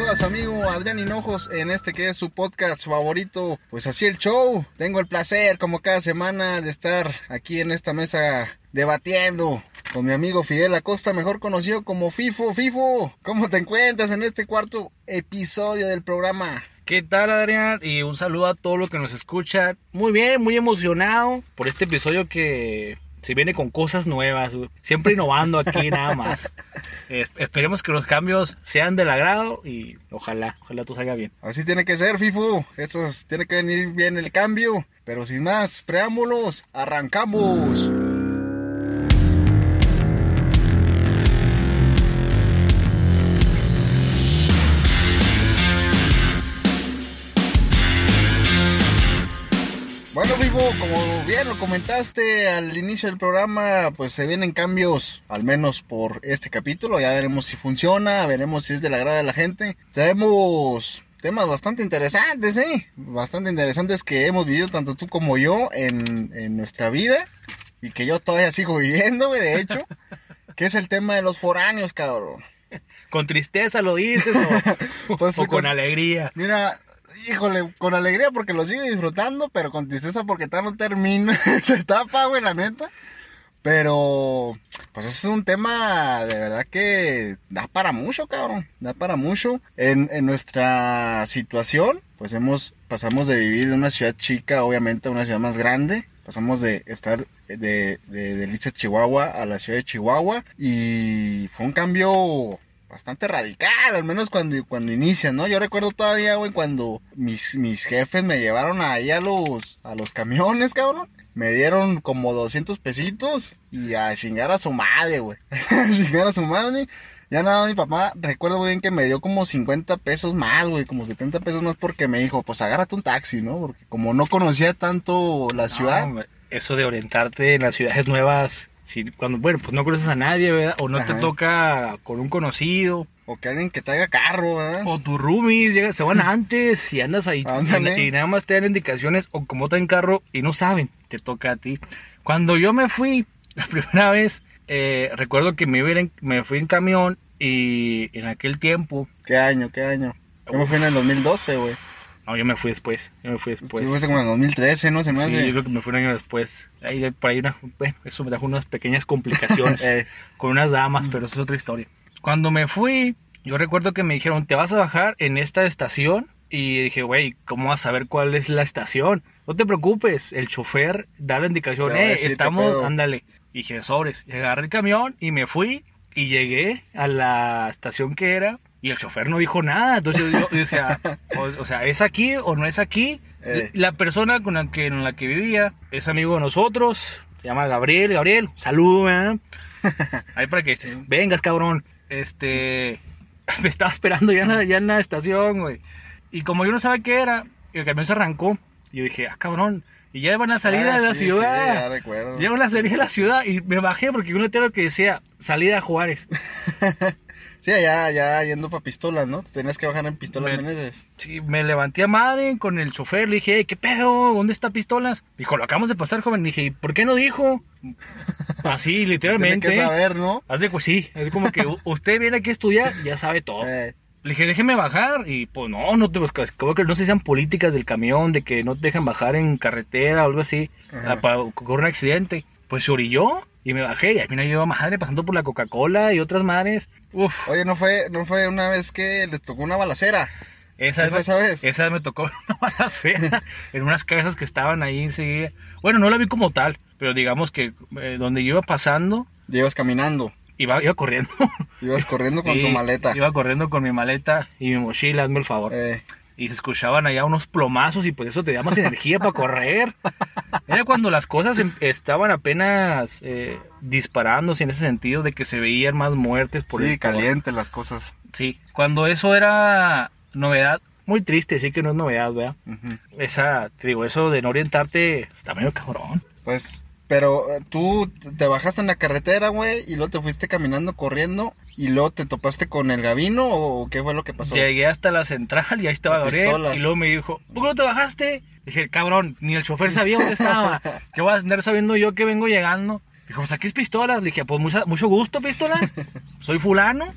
saluda a su amigo Adrián Hinojos en este que es su podcast favorito. Pues así el show. Tengo el placer, como cada semana, de estar aquí en esta mesa debatiendo con mi amigo Fidel Acosta, mejor conocido como FIFO. FIFO, ¿cómo te encuentras en este cuarto episodio del programa? ¿Qué tal Adrián? Y un saludo a todos los que nos escuchan. Muy bien, muy emocionado por este episodio que se viene con cosas nuevas, siempre innovando aquí nada más. esperemos que los cambios sean del agrado y ojalá, ojalá todo salga bien. Así tiene que ser, FIFU. Eso tiene que venir bien el cambio. Pero sin más preámbulos, arrancamos. Como bien lo comentaste al inicio del programa, pues se vienen cambios, al menos por este capítulo. Ya veremos si funciona, veremos si es de la agrado de la gente. Tenemos temas bastante interesantes, ¿eh? Bastante interesantes que hemos vivido tanto tú como yo en, en nuestra vida y que yo todavía sigo viviendo, de hecho, que es el tema de los foráneos, cabrón. ¿Con tristeza lo dices o, pues con alegría? Mira, híjole, con alegría porque lo sigo disfrutando, pero con tristeza porque tal no termina esa etapa, güey, la neta. Pero, pues es un tema de verdad que da para mucho, cabrón. Da para mucho. En, en nuestra situación, pues hemos, pasamos de vivir en una ciudad chica, obviamente, a una ciudad más grande. Pasamos de estar de, de, de Chihuahua, a la ciudad de Chihuahua. Y fue un cambio bastante radical, al menos cuando, cuando inician, ¿no? Yo recuerdo todavía, güey, cuando mis, mis jefes me llevaron ahí a los, a los camiones, cabrón. Me dieron como 200 pesitos y a chingar a su madre, güey. a chingar a su madre. Ya nada, mi papá, recuerdo muy bien que me dio como 50 pesos más, güey, como 70 pesos más porque me dijo, pues agárrate un taxi, ¿no? Porque como no conocía tanto la ciudad. eso de orientarte en las ciudades nuevas cuando, bueno, pues no conoces a nadie, ¿verdad? O no te toca con un conocido. O que alguien que traiga carro, ¿verdad? O tus roomies se van antes y andas ahí y, nada más te dan indicaciones o como en carro y no saben, te toca a ti. Cuando yo me fui la primera vez, eh, recuerdo que me, me fui en camión y en aquel tiempo... ¿Qué año? ¿Qué año? Yo me fui en el 2012, güey. No, yo me fui después. Yo me fui después. Sí, como en 2013, ¿no? Se me sí, yo creo que me fui un año después. Ahí, por ahí, una, bueno, eso me trajo unas pequeñas complicaciones eh. con unas damas, pero eso es otra historia. Cuando me fui, yo recuerdo que me dijeron, te vas a bajar en esta estación. Y dije, güey, ¿cómo vas a saber cuál es la estación? No te preocupes, el chofer da la indicación, eh, estamos, ándale. Y dije, sobres. Y agarré el camión y me fui y llegué a la estación que era y el chofer no dijo nada. Entonces yo, decía, o, sea, ¿es aquí o no es aquí? Eh. La persona con la que, en la que vivía es amigo de nosotros. Se llama Gabriel. Gabriel, saludo, ¿eh? Ahí para que vengas, cabrón. Este. Me estaba esperando ya en la, ya en la estación, güey. Y como yo no sabía qué era, el camión se arrancó. Y yo dije, ah, cabrón. Y ya iban a salir ah, de la ciudad. Sí, ya recuerdo. Ya iban a salir de la ciudad. Y me bajé porque un letrero que decía salida a Juárez. Sí, ya, ya yendo para pistolas, ¿no? tenías que bajar en pistolas Meneses. Sí, me levanté a madre con el chofer, le dije, ¿qué pedo? ¿Dónde está pistolas? Dijo, lo acabamos de pasar, joven. Le dije, ¿y por qué no dijo? Así, literalmente. Tiene que saber, ¿no? Así, pues sí, es como que usted viene aquí a estudiar, ya sabe todo. Eh. Le dije, déjeme bajar. Y pues no, no te buscas. Como que no sé si sean políticas del camión, de que no te dejan bajar en carretera o algo así, para ocurrir un accidente. Pues se orilló y me bajé y a mí no lleva madre pasando por la Coca-Cola y otras madres. Uf. Oye, ¿no fue, ¿no fue una vez que les tocó una balacera? Esa, vez, esa vez? Esa me tocó una balacera en unas casas que estaban ahí enseguida. Bueno, no la vi como tal, pero digamos que eh, donde yo iba pasando... Llevas caminando. Iba, iba corriendo. Ibas corriendo con tu maleta. Iba corriendo con mi maleta y mi mochila, hazme el favor. Eh y se escuchaban allá unos plomazos y por eso te da más energía para correr. Era cuando las cosas em, estaban apenas eh, disparándose en ese sentido de que se veían más muertes por Sí, calientes las cosas. Sí, cuando eso era novedad, muy triste, sí que no es novedad, ¿verdad? Esa, te digo, eso de no orientarte está medio cabrón. Pues pero eh, tú te bajaste en la carretera, güey, y luego te fuiste caminando, corriendo, y luego te topaste con el Gabino, o qué fue lo que pasó? Llegué hasta la central y ahí estaba Gabriel, y luego me dijo, ¿por qué no te bajaste? Dije, cabrón, ni el chofer sabía dónde estaba. ¿Qué voy a andar sabiendo yo que vengo llegando? Dijo, pues aquí es pistolas. Le dije, pues mucho, mucho gusto, pistolas. Soy fulano.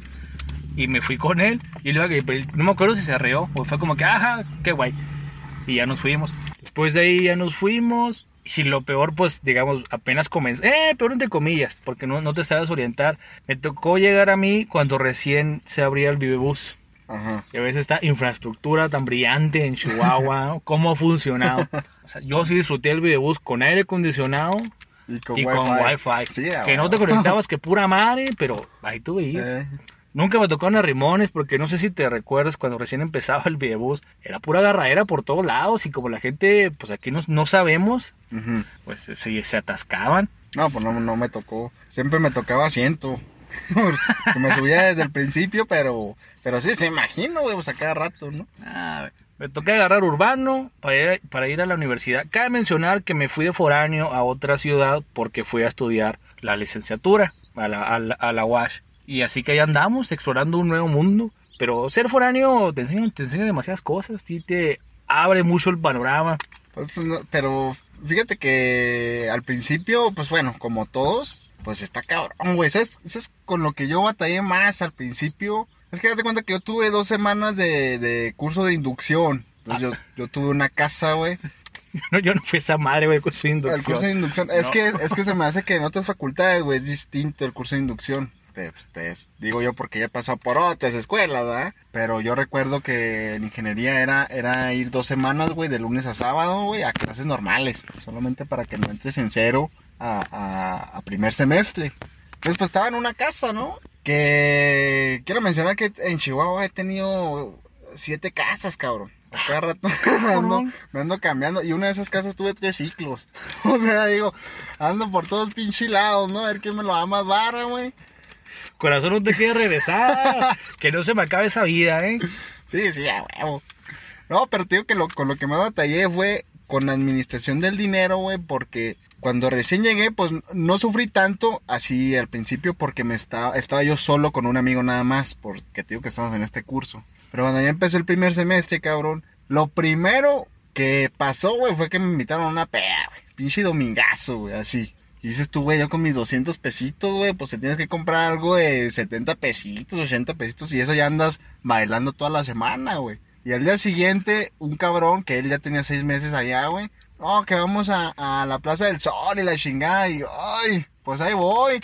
y me fui con él. Y luego, no me acuerdo si se arreó o fue como que, ajá, qué guay. Y ya nos fuimos. Después de ahí ya nos fuimos. Y lo peor, pues, digamos, apenas comencé. Eh, peor entre comillas, porque no, no te sabes orientar. Me tocó llegar a mí cuando recién se abría el Vivebus. Ajá. Y a veces esta infraestructura tan brillante en Chihuahua, cómo ha funcionado. O sea, yo sí disfruté el Vivebus con aire acondicionado y con Wi-Fi. que no te conectabas que pura madre, pero ahí tú veías. Eh. Nunca me tocaron a Rimones porque no sé si te recuerdas cuando recién empezaba el videobús. Era pura agarradera por todos lados y como la gente, pues aquí no, no sabemos, pues se, se atascaban. No, pues no, no me tocó. Siempre me tocaba asiento. me subía desde el principio, pero pero sí, se imagino, güey, pues a cada rato, ¿no? Ah, me toqué agarrar urbano para ir, para ir a la universidad. Cabe mencionar que me fui de foráneo a otra ciudad porque fui a estudiar la licenciatura a la, a la, a la UASH. Y así que ahí andamos, explorando un nuevo mundo. Pero ser foráneo te enseña, te enseña demasiadas cosas, y te abre mucho el panorama. Pues, pero fíjate que al principio, pues bueno, como todos, pues está cabrón, güey. Eso es, con lo que yo batallé más al principio. Es que de cuenta que yo tuve dos semanas de, curso de inducción. Entonces yo, yo tuve una casa, güey. No, yo no fui esa madre, güey, el curso de inducción. El curso de inducción. Es, que, es que se me hace que en otras facultades, güey, es distinto el curso de inducción. Pues, te, digo yo porque ya pasó por otras escuelas, ¿verdad? Pero yo recuerdo que en ingeniería era, era ir dos semanas, güey, de lunes a sábado, güey, a clases normales, solamente para que no entres en cero a, primer semestre. Entonces, pues estaba en una casa, ¿no? Que quiero mencionar que en Chihuahua he tenido siete casas, cabrón. A cada rato me ando, me ando, cambiando. Y una de esas casas tuve tres ciclos. O sea, digo, ando por todos pinche lados, ¿no? A ver quién me lo da más barra, güey. Corazón, no te quiere regresar. que no se me acabe esa vida, ¿eh? Sí, sí, a huevo. No, pero te digo que lo, con lo que me batallé fue con la administración del dinero, güey, porque cuando recién llegué, pues no sufrí tanto así al principio porque me estaba, estaba yo solo con un amigo nada más, porque te digo que estamos en este curso. Pero cuando ya empezó el primer semestre, cabrón, lo primero que pasó, güey, fue que me invitaron a una pea, güey. Pinche domingazo, güey, así. Y dices tú, güey, yo con mis 200 pesitos, güey, pues te tienes que comprar algo de 70 pesitos, 80 pesitos y eso ya andas bailando toda la semana, güey. Y al día siguiente, un cabrón que él ya tenía seis meses allá, güey. No, que vamos a, la Plaza del Sol y la chingada. Y, ay, pues ahí voy.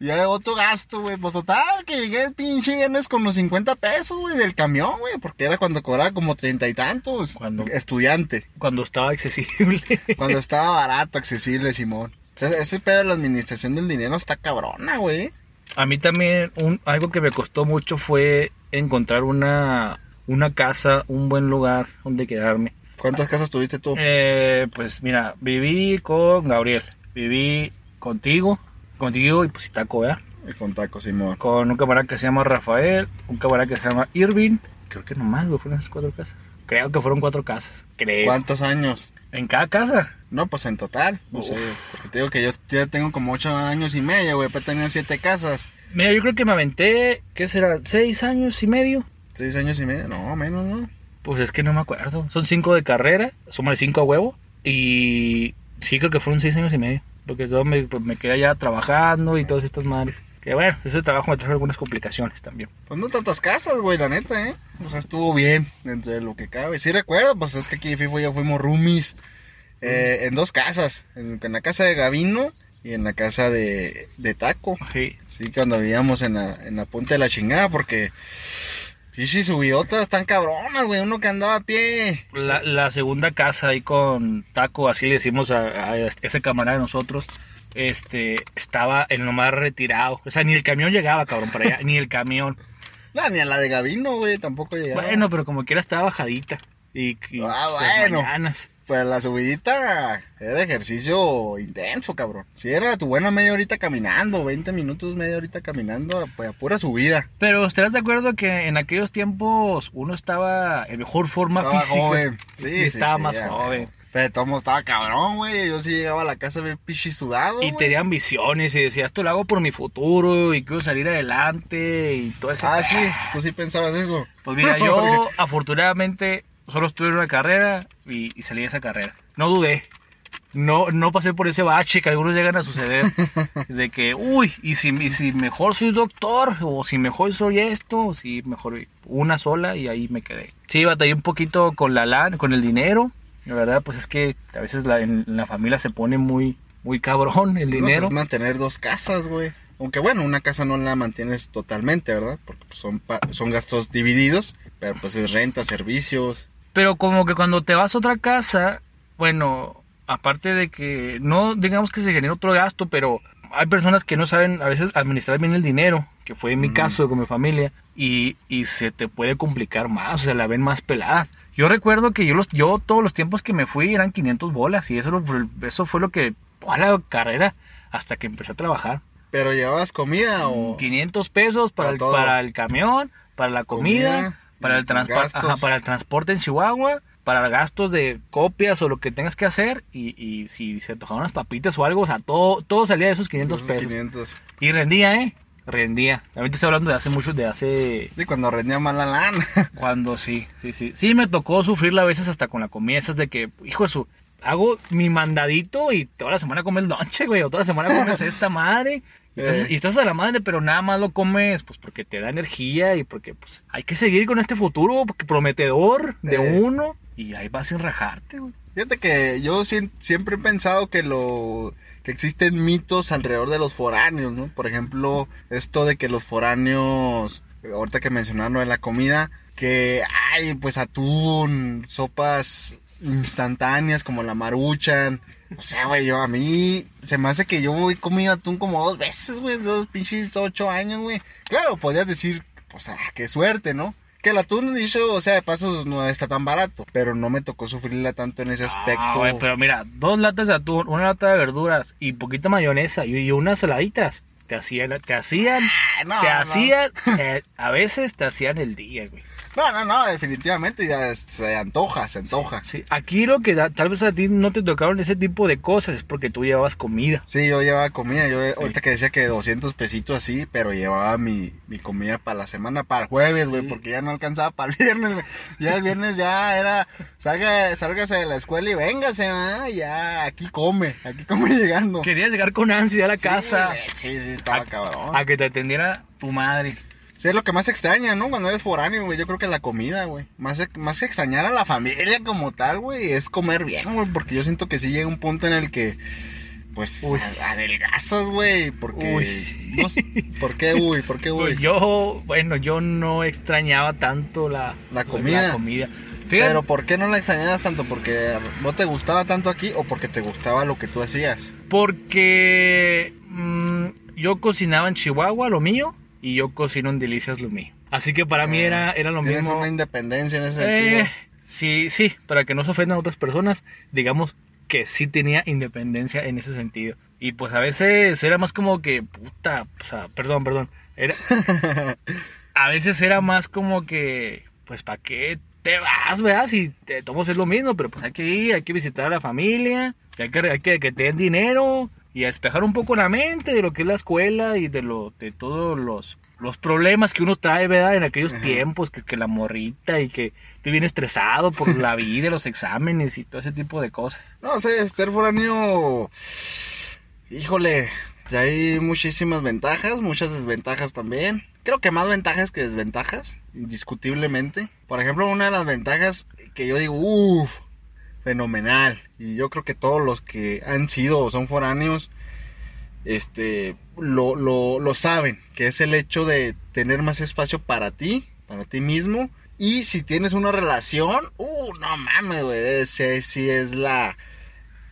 Y hay otro gasto, güey. Pues total, que llegué el pinche viernes con los 50 pesos, güey, del camión, güey. Porque era cuando cobraba como treinta y tantos. Cuando, estudiante. Cuando estaba accesible. cuando estaba barato, accesible, Simón ese pedo de la administración del dinero está cabrona, güey. A mí también un, algo que me costó mucho fue encontrar una, una casa, un buen lugar donde quedarme. ¿Cuántas casas tuviste tú? Eh, pues mira, viví con Gabriel, viví contigo, contigo y pues y Taco, ¿verdad? Y con Taco, Simón. Con un camarada que se llama Rafael, un camarada que se llama Irving. Creo que nomás, güey, fueron esas cuatro casas. Creo que fueron cuatro casas. Creo. ¿Cuántos años? ¿En cada casa? No, pues en total. No sé, porque te digo que yo ya tengo como ocho años y medio, güey, para tener siete casas. Mira, yo creo que me aventé, ¿qué será? ¿Seis años y medio? ¿Seis años y medio? No, menos, ¿no? Pues es que no me acuerdo. Son cinco de carrera, suma de cinco a huevo. Y sí creo que fueron seis años y medio. Porque yo me, pues, me quedé allá trabajando y todas estas madres. Que bueno, ese trabajo me trajo algunas complicaciones también. Pues no tantas casas, güey, la neta, ¿eh? O sea, estuvo bien dentro de lo que cabe. Sí recuerdo, pues es que aquí FIFO ya fuimos roomies eh, en dos casas. En, la casa de Gavino y en la casa de, de Taco. Sí. Sí, cuando vivíamos en la, en la punta de la chingada, porque... Sí, subidotas están cabronas, güey. Uno que andaba a pie. La, la segunda casa ahí con Taco, así le decimos a, a ese camarada de nosotros este, estaba en lo más retirado. O sea, ni el camión llegaba, cabrón, para allá, ni el camión. No, ni a la de Gavino, güey, tampoco llegaba. Bueno, pero como quiera estaba bajadita. Y, ah, bueno. Pues la subidita era ejercicio intenso, cabrón. Si era tu buena media horita caminando, 20 minutos, media horita caminando, pues a pura subida. Pero ¿estarás de acuerdo que en aquellos tiempos uno estaba en mejor forma estaba física? Joven. Sí, estaba más joven. Pero todo estaba cabrón, güey. Yo sí llegaba a la casa bien pichi sudado. Y tenía ambiciones y decía, esto lo hago por mi futuro y quiero salir adelante y todo eso. Ah, sí, tú sí pensabas eso. Pues mira, yo afortunadamente solo estuve en una carrera y, salí de esa carrera. No dudé. no, no pasé por ese bache que algunos llegan a suceder. de que, uy, y si, y si mejor soy doctor, o si mejor soy esto, o si mejor una sola, y ahí me quedé. Sí, batallé un poquito con la LAN, con el dinero. La verdad, pues es que a veces la, en la familia se pone muy, muy cabrón el No, dinero. pues mantener dos casas, güey. Aunque bueno, una casa no la mantienes totalmente, ¿verdad? Porque pues, son, son gastos divididos, pero pues es renta, servicios. Pero como que cuando te vas a otra casa, bueno, aparte de que no digamos que se genera otro gasto, pero hay personas que no saben a veces administrar bien el dinero, que fue en mi Ujú. caso con mi familia, y, y se te puede complicar más, o sea, la ven más peladas. Yo recuerdo que yo, los, yo todos los tiempos que me fui eran 500 bolas, y eso, lo- eso fue lo que toda la carrera hasta que empecé a trabajar. Pero llevabas comida o... 500 pesos para, Para el, todo. para el camión, para la comida, Comida, para, el ajá, para el transporte en Chihuahua, para gastos de copias o lo que tengas que hacer. Y, y si se tocaban unas papitas o algo, o sea, todo, todo salía de esos 500 esos pesos. 500. Y rendía, ¿eh? Rendía. Realmente estoy hablando de hace mucho, de hace... Sí, cuando rendía mal la lana. Cuando sí, sí, sí. Sí me tocó sufrirla a veces hasta con la comida. Esas de que, hijo de su... Hago mi mandadito y toda la semana comes lonche, güey. O toda la semana comes esta madre. Y estás, Eh. y estás a la madre, pero nada más lo comes pues porque te da energía y porque pues hay que seguir con este futuro prometedor de Eh. uno. Y ahí vas sin rajarte, güey. Fíjate que yo siempre he pensado que lo que existen mitos alrededor de los foráneos, ¿no? Por ejemplo, esto de que los foráneos, ahorita que mencionaron lo de la comida, que hay pues atún, sopas instantáneas como la maruchan. O sea, güey, yo a mí se me hace que yo he comido atún como dos veces, güey, dos pinches ocho años, güey. Claro, podrías decir, pues, ah, qué suerte, ¿no? Que el atún, dicho, o sea, de paso no está tan barato, pero no me tocó sufrirla tanto en ese aspecto. Ah, güey, pero mira, dos latas de atún, una lata de verduras y poquita mayonesa y, y unas saladitas. Te hacían, te hacían, Ah, no, te no. hacían, eh, a veces te hacían el día, güey. No, no, no, definitivamente ya se antoja, se antoja. Sí, aquí lo que da, tal vez a ti no te tocaron ese tipo de cosas es porque tú llevabas comida. Sí, yo llevaba comida, yo ahorita que decía que 200 pesitos así, pero llevaba mi, mi comida para la semana, para el jueves, güey, Sí. porque ya no alcanzaba para el viernes, güey. Ya el viernes ya era, salga, sálgase de la escuela y véngase, ya aquí come, aquí come llegando. Querías llegar con ansia a la Sí, casa Sí, sí, estaba A- cabrón. a que te atendiera tu madre. Sí, es lo que más extraña, ¿no? Cuando eres foráneo, güey, yo creo que la comida, güey. Más, más que extrañar a la familia como tal, güey, es comer bien, güey, porque yo siento que sí llega un punto en el que, pues, Uy. adelgazas, güey, porque... Uy. no ¿Por qué, uy? ¿Por qué, uy? Pues yo, bueno, yo no extrañaba tanto la, La comida. La comida. Fíjate, Pero ¿por qué no la extrañabas tanto? ¿Porque no te gustaba tanto aquí o porque te gustaba lo que tú hacías? porque mm, yo cocinaba en Chihuahua lo mío y yo cocino en Delicias mío. Así que para mí era, era lo Eh, Tienes mismo. una independencia en ese sentido. Eh, sí, sí, para que no se ofendan otras personas, digamos que sí tenía independencia en ese sentido. Y pues a veces era más como que, puta, o sea, perdón, perdón, era, a veces era más como que, pues, ¿para qué te vas, verdad? Si te tomo es lo mismo, pero pues hay que ir, hay que visitar a la familia, hay que, hay que, que te den dinero y a despejar un poco la mente de lo que es la escuela y de lo de todos los los problemas que uno trae, ¿verdad? En aquellos Ajá. tiempos, que, que la morrita y que estoy bien estresado por la vida, los exámenes y todo ese tipo de cosas. No sé, ser foráneo. Híjole, hay muchísimas ventajas, muchas desventajas también. Creo que más ventajas que desventajas, indiscutiblemente. Por ejemplo, una de las ventajas que yo digo, uff, fenomenal. Y yo creo que todos los que han sido o son foráneos, este, lo, lo, lo saben, que es el hecho de tener más espacio para ti, para ti mismo. Y si tienes una relación, uh, no mames, güey, sí es la...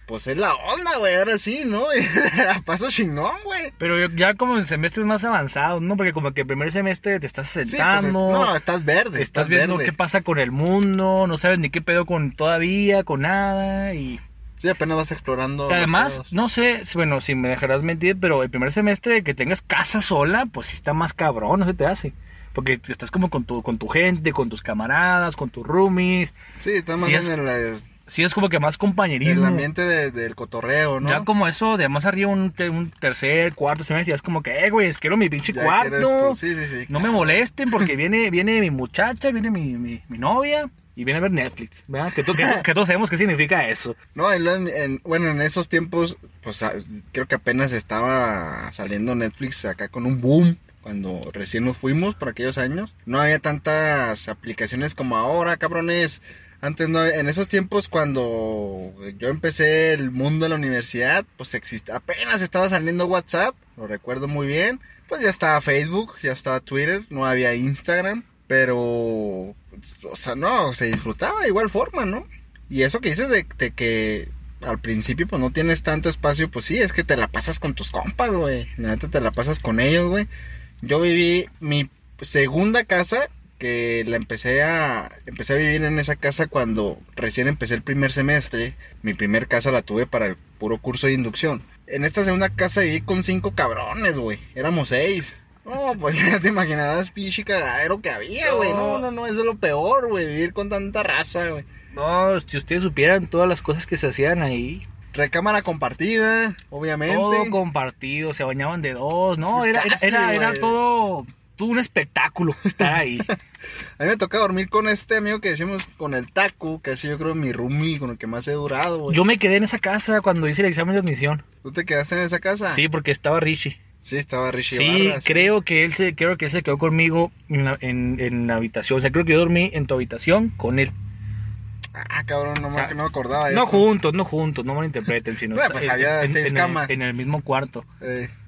Pues es la onda, güey, ahora sí, ¿no? A paso chingón, güey. Pero ya como en semestres más avanzados, ¿no? Porque como que el primer semestre te estás Sí, pues, es- sentando, no, estás verde. estás viendo verde. qué pasa con el mundo, no sabes ni qué pedo con todavía, con nada y... Sí, apenas vas explorando. Además, no sé, bueno, si me dejarás mentir, pero el primer semestre que tengas casa sola, pues sí está más cabrón, no se te hace. Porque estás como con tu, con tu gente, con tus camaradas, con tus roomies. Sí, estás más sí en el, Sí, es como que más el compañerismo. ambiente de- del cotorreo, ¿no? Ya como eso, de más arriba un, te- un tercer, cuarto semestre, ya es como que, eh, güey, es quiero mi pinche Ya cuarto. Sí, sí, sí. No me molesten porque viene, viene mi muchacha, viene mi, mi, mi novia. y viene a ver Netflix, ¿verdad? Que, que, todos sabemos qué significa eso. No, en, bueno, en esos tiempos, pues creo que apenas estaba saliendo Netflix acá con un boom cuando recién nos fuimos por aquellos años. No había tantas aplicaciones como ahora, cabrones. Antes no, en esos tiempos cuando yo empecé el mundo de la universidad, pues existe, apenas estaba saliendo WhatsApp, lo recuerdo muy bien. Pues ya estaba Facebook, ya estaba Twitter, no había Instagram, pero, o sea, no, se disfrutaba de igual forma, ¿no? Y eso que dices de, que al principio pues no tienes tanto espacio, pues sí, es que te la pasas con tus compas, güey. Neta te la pasas con ellos, güey. Yo viví mi segunda casa que la empecé a empecé a vivir en esa casa cuando recién empecé el primer semestre. Mi primer casa la tuve para el puro curso de inducción. En esta segunda casa viví con cinco cabrones, güey. Éramos seis. No, pues ya te imaginarás pinche cagadero que había, güey. No. no, no, eso es lo peor, güey. Vivir con tanta raza, güey. No, si ustedes supieran todas las cosas que se hacían ahí. Recámara compartida, obviamente. Todo compartido, se bañaban de dos, ¿no? era, era, era todo todo un espectáculo estar ahí. a mí me toca dormir con este amigo que decimos con el taco, que así yo creo mi roomie, con el que más he durado, güey. Yo me quedé en esa casa cuando hice el examen de admisión. ¿Tú te quedaste en esa casa? Sí, porque estaba Richie. Sí, estaba Richie. Sí, creo que él se, creo que él se quedó conmigo en la, en, la habitación. O sea, creo que yo dormí en tu habitación con él. Ah, cabrón, no, me, no acordaba No juntos, no juntos, no me interpreten, sino bueno, pues había en, seis camas. en el mismo cuarto.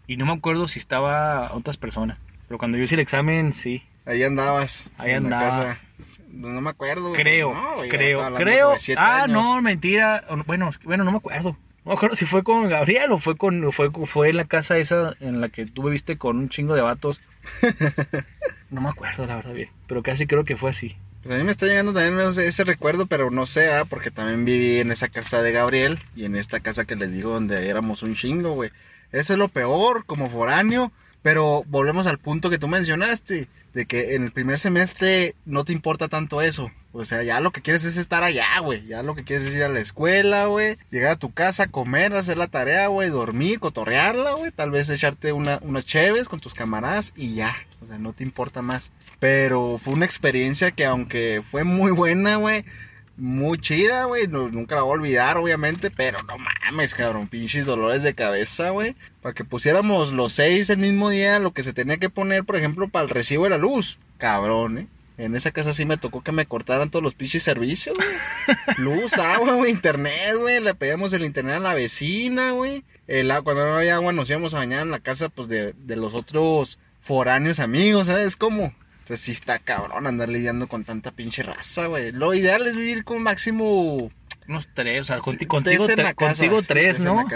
Y no me acuerdo si estaba otras personas. Pero cuando yo hice el examen, sí. Ahí andabas. Ahí andaba. No me acuerdo. Creo, creo, creo. Ah, no, mentira. Bueno, bueno, no me acuerdo. No me acuerdo si fue con Gabriel o fue con fue, fue en la casa esa en la que tú viviste con un chingo de vatos. no me acuerdo, la verdad, bien. Pero casi creo que fue así. Pues a mí me está llegando también ese recuerdo, pero no sé, ¿ah? porque también viví en esa casa de Gabriel y en esta casa que les digo donde éramos un chingo, güey. Eso es lo peor, como foráneo pero volvemos al punto que tú mencionaste, de que en el primer semestre no te importa tanto eso. O sea, ya lo que quieres es estar allá, güey. Ya lo que quieres es ir a la escuela, güey. Llegar a tu casa, comer, hacer la tarea, güey. Dormir, cotorrearla, güey. Tal vez echarte una, unas cheves con tus camaradas y ya. O sea, no te importa más. Pero fue una experiencia que aunque fue muy buena, güey muy chida, güey. nunca la voy a olvidar, obviamente. Pero no mames, cabrón. Pinches dolores de cabeza, güey. Para que pusiéramos los seis el mismo día, lo que se tenía que poner, por ejemplo, para el recibo de la luz. Cabrón, ¿eh? En esa casa sí me tocó que me cortaran todos los pinches servicios, güey. Luz, agua, güey, internet, güey. Le pedíamos el internet a la vecina, güey. El, cuando no había agua nos íbamos a bañar en la casa, pues, de, de los otros foráneos amigos, ¿sabes cómo? Entonces sí está cabrón andar lidiando con tanta pinche raza, güey. Lo ideal es vivir con máximo unos tres, o sea, contigo, contigo, tres, ¿no?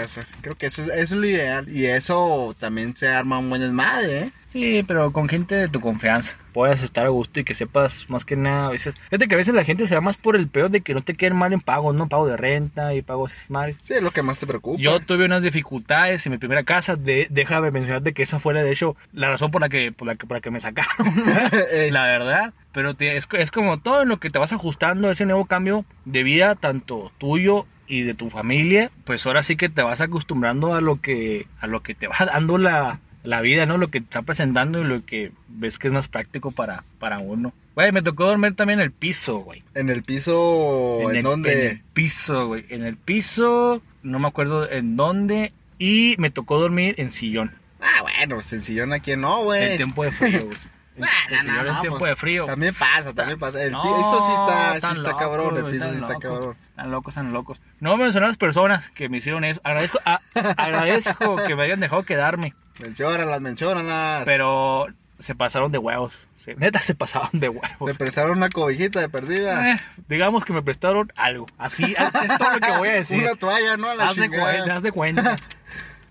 Creo que eso es, lo ideal. Y eso también se arma un buen desmadre, ¿eh? Sí, pero con gente de tu confianza. Puedes estar a gusto y que sepas más que nada. A veces, fíjate que a veces la gente se va más por el peor de que no te queden mal en pagos, ¿no? Pago de renta y pagos madres. Sí, es lo que más te preocupa. Yo tuve unas dificultades en mi primera casa. De, déjame mencionarte que esa fue, de hecho, la razón por la que, por la que, por la que me sacaron. la verdad. Pero es, es como todo en lo que te vas ajustando a ese nuevo cambio de vida, tanto tuyo y de tu familia, pues ahora sí que te vas acostumbrando a lo que, a lo que te va dando la, la vida, ¿no? Lo que está presentando y lo que ves que es más práctico para, para uno. Güey, me tocó dormir también en el piso, güey. ¿En el piso? ¿En, dónde? En el piso, güey. En el piso, no me acuerdo en dónde. Y me tocó dormir en sillón. Ah, bueno, pues en sillón aquí no, güey. En tiempo de frío, güey. en tiempo pues, de frío. También pasa, también pasa. El piso sí está, sí está cabrón, el piso sí está cabrón. Están locos, están locos. No mencionar a las personas que me hicieron eso. Agradezco, agradezco que me hayan dejado quedarme. Menciónalas, menciónalas. Pero se pasaron de huevos. neta, se pasaron de huevos. ¿Te prestaron una cobijita de perdida? Eh, digamos que me prestaron algo. Así, es todo lo que voy a decir. una toalla, ¿no? haz, de cuenta, haz de cuenta.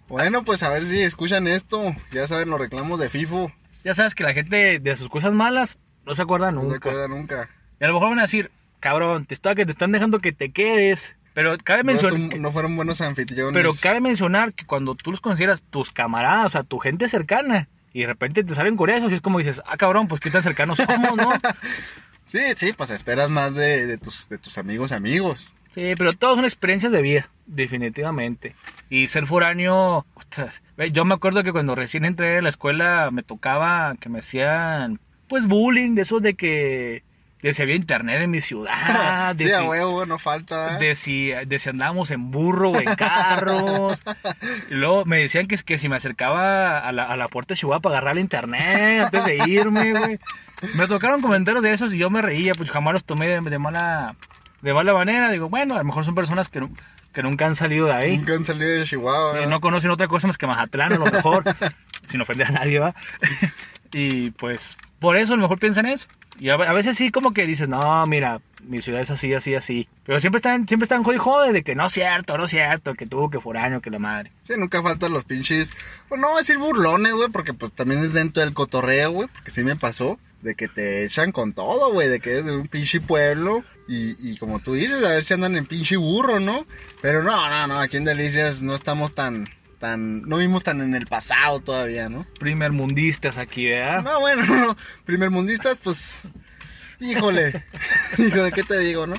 bueno, pues a ver si escuchan esto. Ya saben los reclamos de FIFO ya sabes que la gente de sus cosas malas no se acuerda nunca. No se acuerda nunca. Y a lo mejor van a decir, cabrón, te, está, que te están dejando que te quedes. Pero cabe mencionar. No, fueron buenos anfitriones. Pero cabe mencionar que cuando tú los consideras tus camaradas, o sea, tu gente cercana, y de repente te salen con eso, y es como dices, ah, cabrón, pues qué tan cercanos somos, ¿no? sí, sí, pues esperas más de, de, tus, de tus amigos amigos. Sí, pero todas son experiencias de vida, definitivamente. Y ser foráneo, yo me acuerdo que cuando recién entré a la escuela me tocaba que me hacían, pues, bullying, de eso de que, de si había internet en mi ciudad, de sí, si, a huevo, no falta. de si, de si andábamos en burro o en carros. y luego me decían que, que si me acercaba a la, a la puerta de Chihuahua para agarrar el internet antes de irme, güey. Me tocaron comentarios de esos y yo me reía, pues jamás los tomé de, de mala de mala manera. Digo, bueno, a lo mejor son personas que, que nunca han salido de ahí. Nunca han salido de Chihuahua. Y ¿verdad? no conocen otra cosa más que Mazatlán, a lo mejor, sin ofender a nadie, ¿va? y pues, por eso a lo mejor piensan eso. Y a, veces sí como que dices, no, mira, mi ciudad es así, así, así. Pero siempre están, siempre están jode jode de que no es cierto, no es cierto, que tú, que foráneo, que la madre. Sí, nunca faltan los pinches. Pues no voy a decir burlones, güey, porque pues también es dentro del cotorreo, güey, porque sí me pasó. De que te echan con todo, güey, de que es de un pinche pueblo. Y, y como tú dices, a ver si andan en pinche burro, ¿no? Pero no, no, no, aquí en Delicias no estamos tan, tan, no vimos tan en el pasado todavía, ¿no? Primer mundistas aquí, ¿verdad? No, bueno, no, primermundistas, pues, híjole, híjole, ¿qué te digo, no?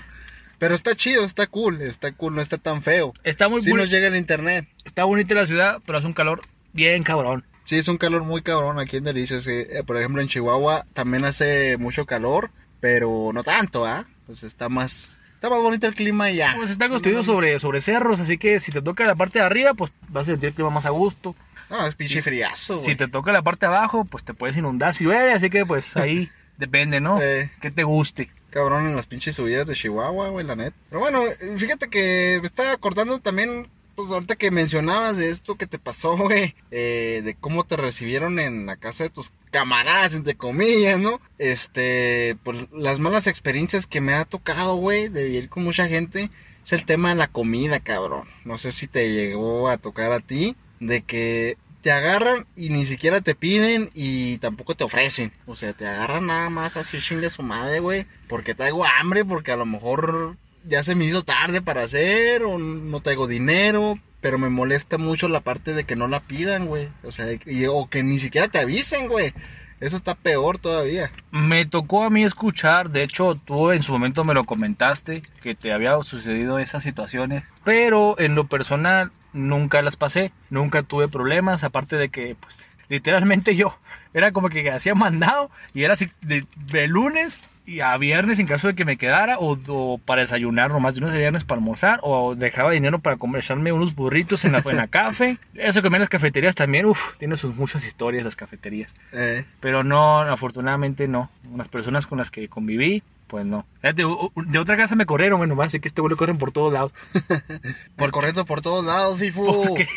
Pero está chido, está cool, está cool, no está tan feo. Está muy Sí boni- nos llega el internet. está bonita la ciudad, pero hace un calor bien cabrón. Sí, es un calor muy cabrón aquí en Delicias. eh, eh, por ejemplo, en Chihuahua también hace mucho calor, pero no tanto, ¿ah? Pues está más, está más bonito el clima y ya. Pues está construido sobre, sobre cerros, así que si te toca la parte de arriba, pues vas a sentir el clima más a gusto. No, es pinche friazo, güey. Si te toca la parte de abajo, pues te puedes inundar si llueve, así que pues ahí depende, ¿no? Eh. Que te guste. Cabrón en las pinches subidas de Chihuahua, güey, la net. Pero bueno, fíjate que me estaba acordando también, pues ahorita que mencionabas de esto que te pasó, güey, eh, de cómo te recibieron en la casa de tus camaradas, entre comillas, ¿no? Este, pues las malas experiencias que me ha tocado, güey, de vivir con mucha gente, es el tema de la comida, cabrón. No sé si te llegó a tocar a ti, de que te agarran y ni siquiera te piden y tampoco te ofrecen. O sea, te agarran nada más así chingue su madre, güey. Porque traigo hambre, porque a lo mejor ya se me hizo tarde para hacer o no traigo dinero. Pero me molesta mucho la parte de que no la pidan, güey. O sea, y- o que ni siquiera te avisen, güey. Eso está peor todavía. Me tocó a mí escuchar, de hecho tú en su momento me lo comentaste, que te había sucedido esas situaciones, pero en lo personal nunca las pasé, nunca tuve problemas, aparte de que pues literalmente yo era como que hacía mandado y era así de, de lunes y a viernes en caso de que me quedara o, o para desayunar nomás de lunes a viernes para almorzar o dejaba dinero para comer, echarme unos burritos en la, en la café. Eso que en las cafeterías también, uff, tiene sus muchas historias las cafeterías. Eh, Pero no, afortunadamente no. Unas personas con las que conviví, pues no. U- De, otra casa me corrieron, bueno, más, que este vuelo corren por todos lados. por corriendo por todos lados. Porque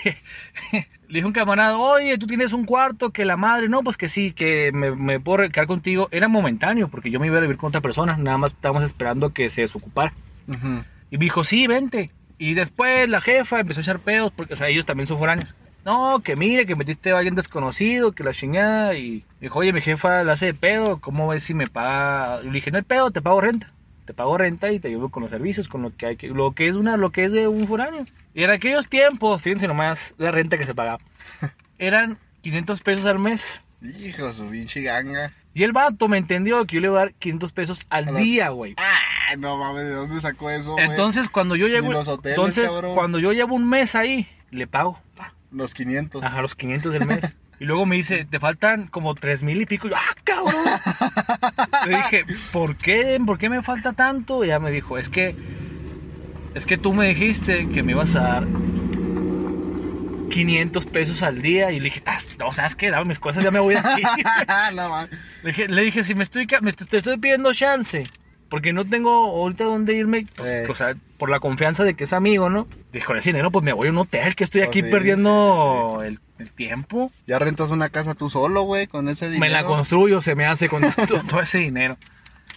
le dije un camarada, oye, tú tienes un cuarto, que la madre, no, pues que sí, que me, me puedo quedar contigo. Era momentáneo, porque yo me iba a vivir con otra persona, nada más estábamos esperando que se desocupara. Y me dijo, sí, vente. Y después la jefa empezó a echar pedos, porque o sea, ellos también son foráneos. No, que mire, que metiste a alguien desconocido, que la chingada. Y dijo, oye, mi jefa la hace de pedo, ¿cómo ves si me paga? Y le dije, no hay pedo, te pago renta. Te pago renta y te ayudo con los servicios, con lo que hay que, lo que es una, lo que es de un foráneo. Y en aquellos tiempos, fíjense nomás la renta que se pagaba. Eran 500 pesos al mes. Hijo, su pinche ganga. Y el vato me entendió que yo le iba a dar 500 pesos al día, güey. Ay, no mames, ¿de dónde sacó eso, güey? Entonces, cuando yo llego. Ni los hoteles, entonces, cabrón. cuando yo llevo un mes ahí, le pago. pa, Los 500. Ajá, los 500 del mes. Y luego me dice, te faltan como 3 mil y pico. Y yo, ¡ah, cabrón! Le dije, ¿por qué? ¿Por qué me falta tanto? Y ella me dijo, es que. Es que tú me dijiste que me ibas a dar 500 pesos al día. Y le dije, "Tas, no, ¿sabes qué? Dame mis cosas, ya me voy de aquí. no. Le dije, le dije, si me estoy, me te estoy pidiendo chance, porque no tengo ahorita dónde irme, pues, Eh. o sea, por la confianza de que es amigo, ¿no? Dijo, ese dinero, pues me voy a un hotel, que estoy Pues aquí sí, perdiendo El, el tiempo. Ya rentas una casa tú solo, güey, con ese dinero. Me la construyo, se me hace con todo, todo ese dinero.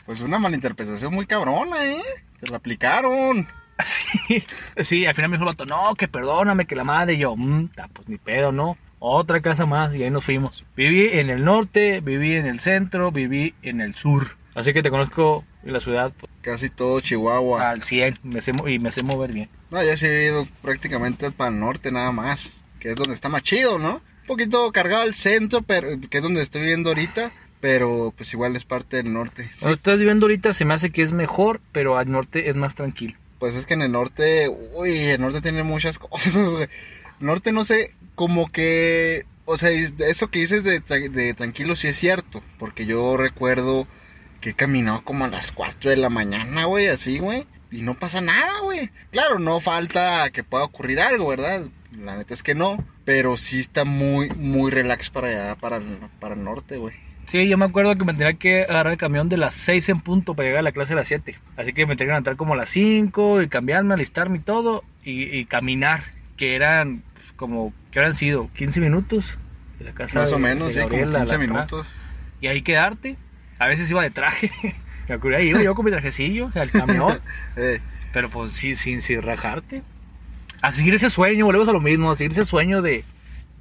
Pues una malinterpretación muy cabrona, ¿eh? Te la aplicaron. Sí, sí, al final me dijo el vato, no, que perdóname, que la madre, y yo, "Mm, ta, pues ni pedo, ¿no? Otra casa más, y ahí nos fuimos. Viví en el norte, viví en el centro, viví en el sur. Así que te conozco en la ciudad pues, Casi todo Chihuahua. al 100, me sé y me sé mover bien. No, ya se he ido prácticamente para el norte nada más. Que es donde está más chido, ¿no? Un poquito cargado al centro, pero que es donde estoy viviendo ahorita. Pero pues igual es parte del norte. Sí, estás viviendo ahorita se me hace que es mejor, pero al norte es más tranquilo. Pues es que en el norte, uy, el norte tiene muchas cosas, güey. Norte no sé, como que, o sea, es- eso que dices de, de tranquilo sí es cierto, porque yo recuerdo que he caminado como a las 4 de la mañana, güey, así, güey. Y no pasa nada, güey. Claro, no falta que pueda ocurrir algo, ¿verdad? La neta es que no. Pero sí está muy, muy relax para allá, para el, para el norte, güey. Sí, yo me acuerdo que me tenía que agarrar el camión de las 6 en punto para llegar a la clase a las 7. Así que me tenía que entrar como a las 5 y cambiarme, alistarme y todo. Y, y caminar, que eran pues, como, que habrán sido? 15 minutos de la casa Más de- o menos, de sí, como Gabriela, 15 la- minutos. Y ahí quedarte. A veces iba de traje. Me acuerdo, ahí iba yo con mi trajecillo al camión. Eh, Pero pues sí, sin, sin rajarte. A seguir ese sueño, volvemos a lo mismo, a seguir ese sueño de,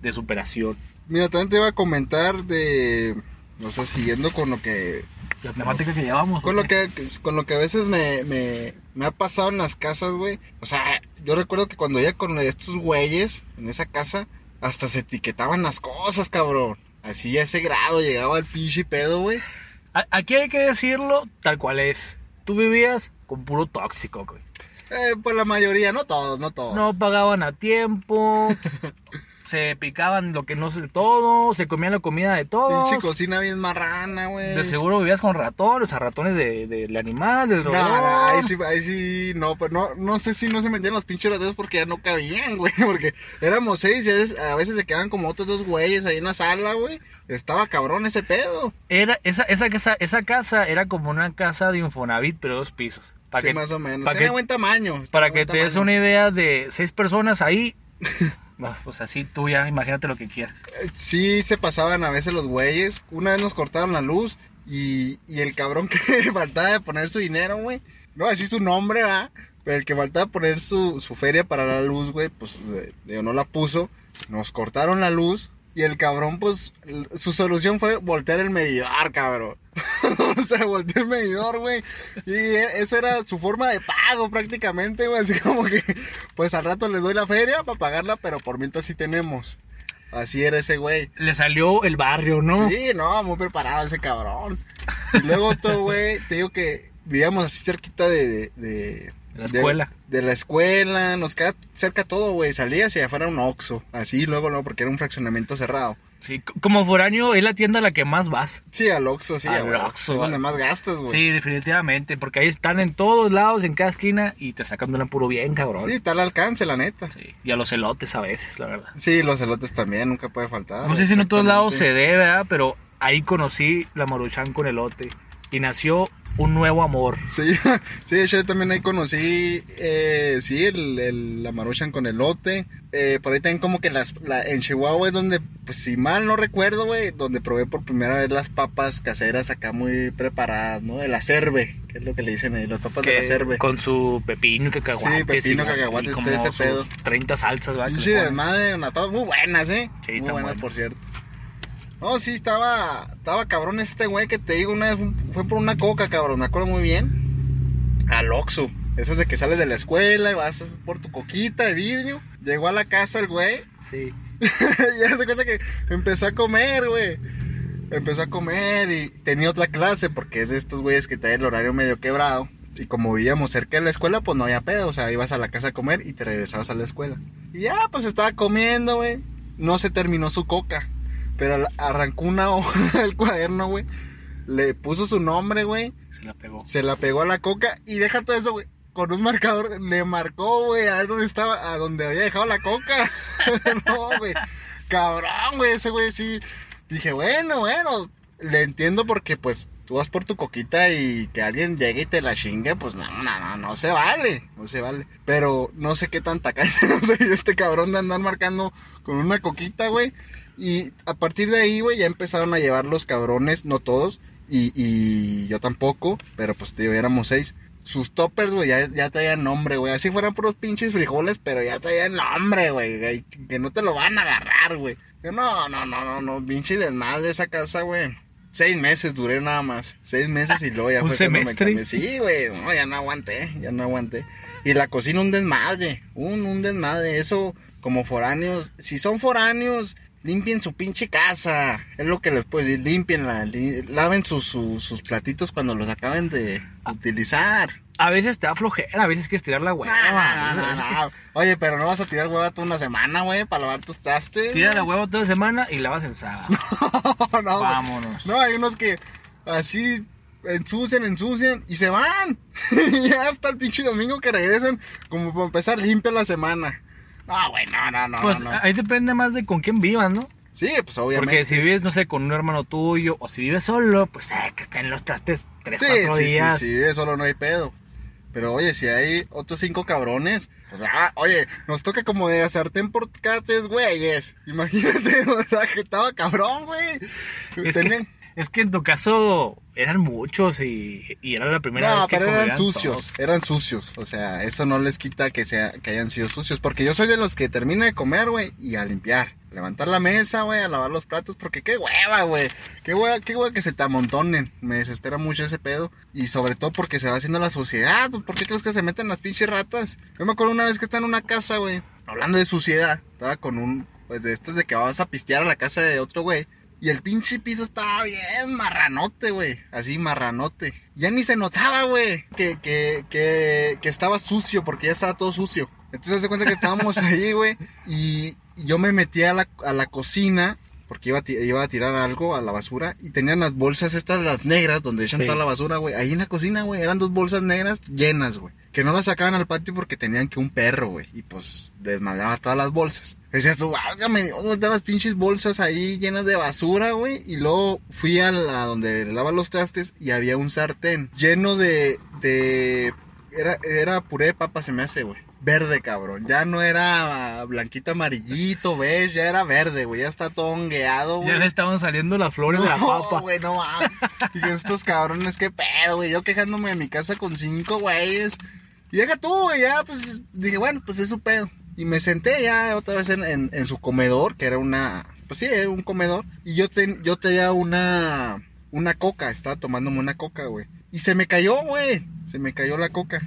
de superación. mira, también te iba a comentar de. O sea, siguiendo con lo que La temática que llevamos. Con lo que, con lo que a veces me, me, me ha pasado en las casas, güey. O sea, yo recuerdo que cuando iba con estos güeyes en esa casa, hasta se etiquetaban las cosas, cabrón. Así a ese grado llegaba el pinche pedo, güey. Aquí hay que decirlo tal cual es. Tú vivías con puro tóxico, güey. Eh, pues la mayoría, no todos, no todos. No pagaban a tiempo. se picaban lo que no sé todo. Se comían la comida de todos. Pinche cocina bien marrana, güey. De seguro vivías con ratones, a ratones de- del animal, del No, roedor. no, ahí sí, ahí sí, no, pero no, no sé si no se metían los pinches rateros porque ya no cabían, güey, porque éramos seis y a veces, a veces se quedaban como otros dos güeyes ahí en la sala, güey. Estaba cabrón ese pedo. Era, esa, esa, casa, esa casa era como una casa de Infonavit, pero dos pisos. Para sí, que, más o menos. que- buen tamaño. para que te des una idea de seis personas ahí. pues así tú ya imagínate lo que quieras. Sí se pasaban a veces los güeyes. Una vez nos cortaron la luz y, y el cabrón que faltaba de poner su dinero, güey. No así su nombre, ¿verdad? Pero el que faltaba poner su, su feria para la luz, güey, pues no la puso. Nos cortaron la luz y el cabrón, pues, su solución fue voltear el medidor, cabrón. o sea, volteó el medidor, güey. Y e- esa era su forma de pago prácticamente, güey. Así como que, pues al rato les doy la feria para pagarla, pero por mientras sí tenemos. Así era ese güey. Le salió el barrio, ¿no? Sí, no, muy preparado ese cabrón. Y luego otro güey, te digo que vivíamos así cerquita de... de, de- De la escuela. De, la escuela, nos queda cerca todo, güey. Salías y afuera un Oxxo. Así, luego, no, porque era un fraccionamiento cerrado. Sí, como foráneo es la tienda a la que más vas. Sí, al Oxxo, sí, Al. Oxxo, Es donde más gastas, güey. Sí, definitivamente, porque ahí están en todos lados, en cada esquina, y te sacan de un apuro bien, cabrón. Sí, está al alcance, la neta. Sí, Y a los elotes a veces, la verdad. Sí, los elotes también, nunca puede faltar. No sé si en otros lados se dé, ¿verdad? Pero ahí conocí la maruchan con elote. Y nació un nuevo amor. Sí, sí, de hecho yo también ahí conocí, eh, sí, el, el- la maruchan con elote. Eh, por ahí también como que las, la, en Chihuahua es donde, pues si mal no recuerdo, güey, donde probé por primera vez las papas caseras acá muy preparadas, ¿no? De la cerve, que es lo que le dicen ahí, las papas de la cerve. con su pepino y cacahuates. Sí, pepino, y todo como ese pedo. 30 salsas, le ponen. desmadre, una- todas muy buenas, ¿eh? Sí, muy buenas, buenas. por cierto. No, sí, estaba, estaba cabrón este güey que te digo una vez, fue por una coca, cabrón, me acuerdo muy bien. Al Oxxo. Esas de que sales de la escuela y vas por tu coquita de vidrio. Llegó a la casa el güey Sí. y ya se cuenta que empezó a comer, güey. Empezó a comer y tenía otra clase porque es de estos güeyes que traen el horario medio quebrado. Y como vivíamos cerca de la escuela, pues no había pedo. O sea, ibas a la casa a comer y te regresabas a la escuela. Y ya, pues estaba comiendo, güey. No se terminó su coca. Pero arrancó una hoja del cuaderno, güey. Le puso su nombre, güey. Se la pegó. Se la pegó a la coca y deja todo eso, güey. Con un marcador le marcó, güey, a ver dónde estaba, a donde había dejado la coca. no, güey. Cabrón, güey, ese güey sí. Dije, bueno, bueno, le entiendo porque pues tú vas por tu coquita y que alguien llegue y te la chingue, pues no, no, no, no se vale, no se vale. Pero no sé qué tanta calle, no sé, este cabrón de andar marcando con una coquita, güey. Y a partir de ahí, güey, ya empezaron a llevar los cabrones, no todos, y, y yo tampoco, pero pues digo, éramos seis. Sus toppers, güey, ya, ya traían nombre, güey. Así fueran puros pinches frijoles, pero ya traían nombre, güey. Que no te lo van a agarrar, güey. No, no, no, no, no, pinche desmadre esa casa, güey. Seis meses duré nada más. Seis meses y luego ya ¿Un fue cuando me semestre? cambié. Sí, güey, no, ya no aguanté, ya no aguanté. Y la cocina un desmadre, un, un desmadre. Eso, como foráneos, si son foráneos, limpien su pinche casa. Es lo que les puedo decir, limpienla, li- laven sus, sus, sus platitos cuando los acaben de utilizar. A veces te da flojera, a veces quieres tirar la hueva. No, no, no, no. Oye, pero no vas a tirar hueva tú una semana, güey, para lavar tus trastes. Tira la hueva toda semana y lavas el sábado. no, güey. Vámonos. No, hay unos que así ensucian, ensucian y se van. y ya hasta el pinche domingo que regresan, como para empezar limpia la semana. No, güey, no, no, no. Pues no. ahí depende más de con quién vivas, ¿no? Sí, pues obviamente. Porque si vives, no sé, con un hermano tuyo o si vives solo, pues eh, que estén los trastes tres, Sí, cuatro sí, días. sí, sí, vive solo no hay pedo. Pero oye, si hay otros cinco cabrones, pues, ah, oye, nos toca como de por cada tres güeyes. Imagínate, o sea, que estaba cabrón, güey. Es, Tenían- que, es que en tu caso eran muchos y, y era la primera No, vez que pero eran sucios, todos. eran sucios. O sea, eso no les quita que, sea, que hayan sido sucios. Porque yo soy de los que termina de comer, güey, y a limpiar. Levantar la mesa, güey, a lavar los platos. Porque qué hueva, güey. Qué hueva, qué hueva que se te amontonen. Me desespera mucho ese pedo. Y sobre todo porque se va haciendo la suciedad. Pues, ¿Por qué crees que se meten las pinches ratas? Yo me acuerdo una vez que estaba en una casa, güey. Hablando de suciedad. Estaba con un, pues de estos de que vas a pistear a la casa de otro güey. Y el pinche piso estaba bien marranote, güey. Así, marranote. Ya ni se notaba, güey, que, que, que, que estaba sucio, porque ya estaba todo sucio. Entonces, se cuenta que estábamos ahí, güey. Y yo me metí a la, a la cocina, porque iba a, iba a tirar algo a la basura. Y tenían las bolsas estas, las negras, donde echan Sí. toda la basura, güey. Ahí en la cocina, güey, eran dos bolsas negras llenas, güey. Que no las sacaban al patio porque tenían que un perro, güey. Y pues desmadraba todas las bolsas. Decías tú, válgame, Dios, ¿dónde están las pinches bolsas ahí llenas de basura, güey? Y luego fui a, la, donde lavan los trastes y había un sartén lleno de. de era, era puré de papa, se me hace, güey. Verde, cabrón. Ya no era blanquito, amarillito, beige, ya era verde, güey. Ya está todo hongueado, güey. Ya le estaban saliendo las flores de la No, papa. güey, no mames. Dije, estos cabrones, qué pedo, güey. Yo quejándome de mi casa con cinco güeyes. Y deja tú, güey, ya, pues, dije, bueno, pues es su pedo. Y me senté ya otra vez en, en- su comedor, que era una, pues sí, era un comedor. Y yo, ten- yo tenía una, una coca, estaba tomándome una coca, güey. Y se me cayó, güey. Se me cayó la coca.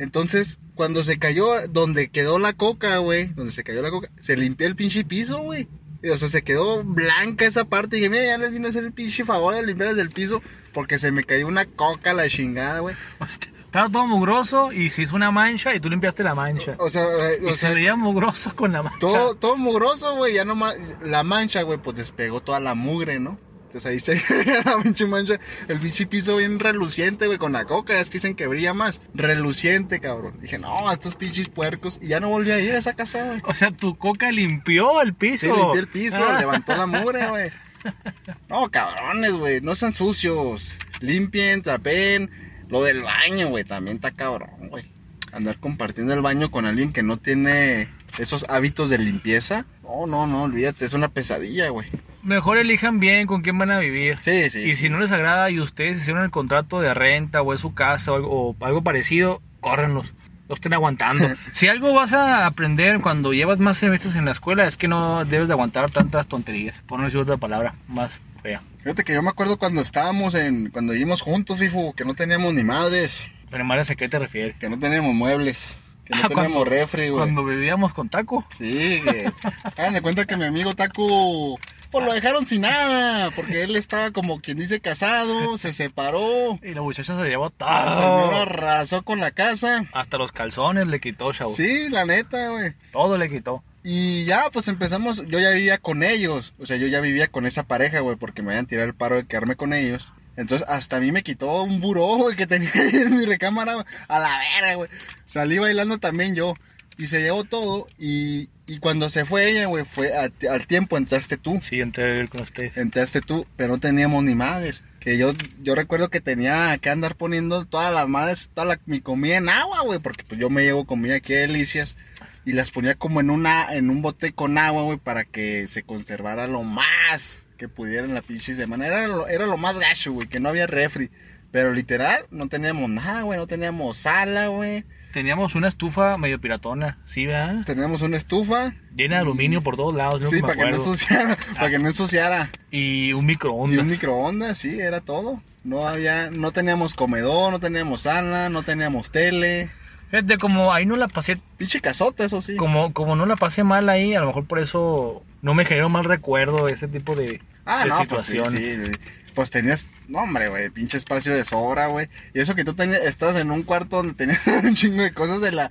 Entonces, cuando se cayó, donde quedó la coca, güey, donde se cayó la coca, se limpió el pinche piso, güey. O sea, se quedó blanca esa parte. Y dije, mira, ya les vine a hacer el pinche favor de limpiar el piso. Porque se me cayó una coca la chingada, güey. Estaba todo mugroso y se hizo una mancha y tú limpiaste la mancha. O sea, eh, Y o se sea veía mugroso con la mancha. todo, todo mugroso, güey. Ya nomás, la mancha, güey, pues despegó toda la mugre, ¿no? Entonces ahí se veía la pinche mancha, el pinche piso bien reluciente, güey, con la coca. Es que dicen que brilla más. Reluciente, cabrón. Dije, no, estos pinches puercos. Y ya no volví a ir a esa casa, güey. O sea, tu coca limpió el piso. Sí, limpié el piso, Ah. levantó la mugre, güey. No, cabrones, güey, no sean sucios. Limpien, trapen. Lo del baño, güey, también está cabrón, güey. Andar compartiendo el baño con alguien que no tiene esos hábitos de limpieza. No, no, no, olvídate, es una pesadilla, güey. Mejor elijan bien con quién van a vivir. Sí, sí. y sí. si no les agrada y ustedes hicieron el contrato de renta o es su casa o algo, o algo parecido, córrenlos. No estén aguantando. si algo vas a aprender cuando llevas más semestres en la escuela es que no debes de aguantar tantas tonterías. Por no decir otra palabra más fea. Fíjate que yo me acuerdo cuando estábamos en. Cuando vivimos juntos, FIFO, que no teníamos ni madres, Pero madre, ¿a qué te refieres? que no teníamos muebles, que no Ah, teníamos cuando- refri, güey. Cuando vivíamos con taco. Sí, que hagan de cuenta que mi amigo Taku, pues lo dejaron sin nada, porque él estaba como quien dice casado, se separó, Y la muchacha se llevó la todo. señora arrasó con la casa. Hasta los calzones le quitó, chavo. Sí, la neta, güey. Todo le quitó. Y ya, pues empezamos, yo ya vivía con ellos, o sea, yo ya vivía con esa pareja, güey, porque me habían tirado el paro de quedarme con ellos. Entonces, hasta a mí me quitó un buró, güey, que tenía ahí en mi recámara, güey, a la verga, güey. Salí bailando también yo, y se llevó todo, y, y cuando se fue ella, güey, fue a- al tiempo entraste tú. Sí, entré a vivir con usted. entraste tú, pero no teníamos ni madres. Que yo, yo recuerdo que tenía que andar poniendo todas las madres, toda la- mi comida en agua, güey, porque pues yo me llevo comida aquí de delicias y las ponía como en una, en un bote con agua, güey, para que se conservara lo más que pudiera en la pinche semana. Era lo, era lo más gacho, güey, que no había refri. Pero literal, no teníamos nada, güey, no teníamos sala, güey. Teníamos una estufa medio piratona, ¿sí, verdad? Teníamos una estufa. Llena de aluminio por todos lados, Sí, no para que no ensuciara, para que no ensuciara. Y un Y microondas. un microondas, sí, era todo. No había, no teníamos comedor, no teníamos sala, no teníamos tele. Fíjate, como ahí no la pasé, Pinche casota, eso sí. como, como no la pasé mal ahí, a lo mejor por eso no me generó mal recuerdo ese tipo de, ah, de no, pues sí, situaciones. sí. Pues tenías, no hombre, güey, pinche espacio de sobra, güey. Y eso que tú tenías, estabas en un cuarto donde tenías un chingo de cosas de la,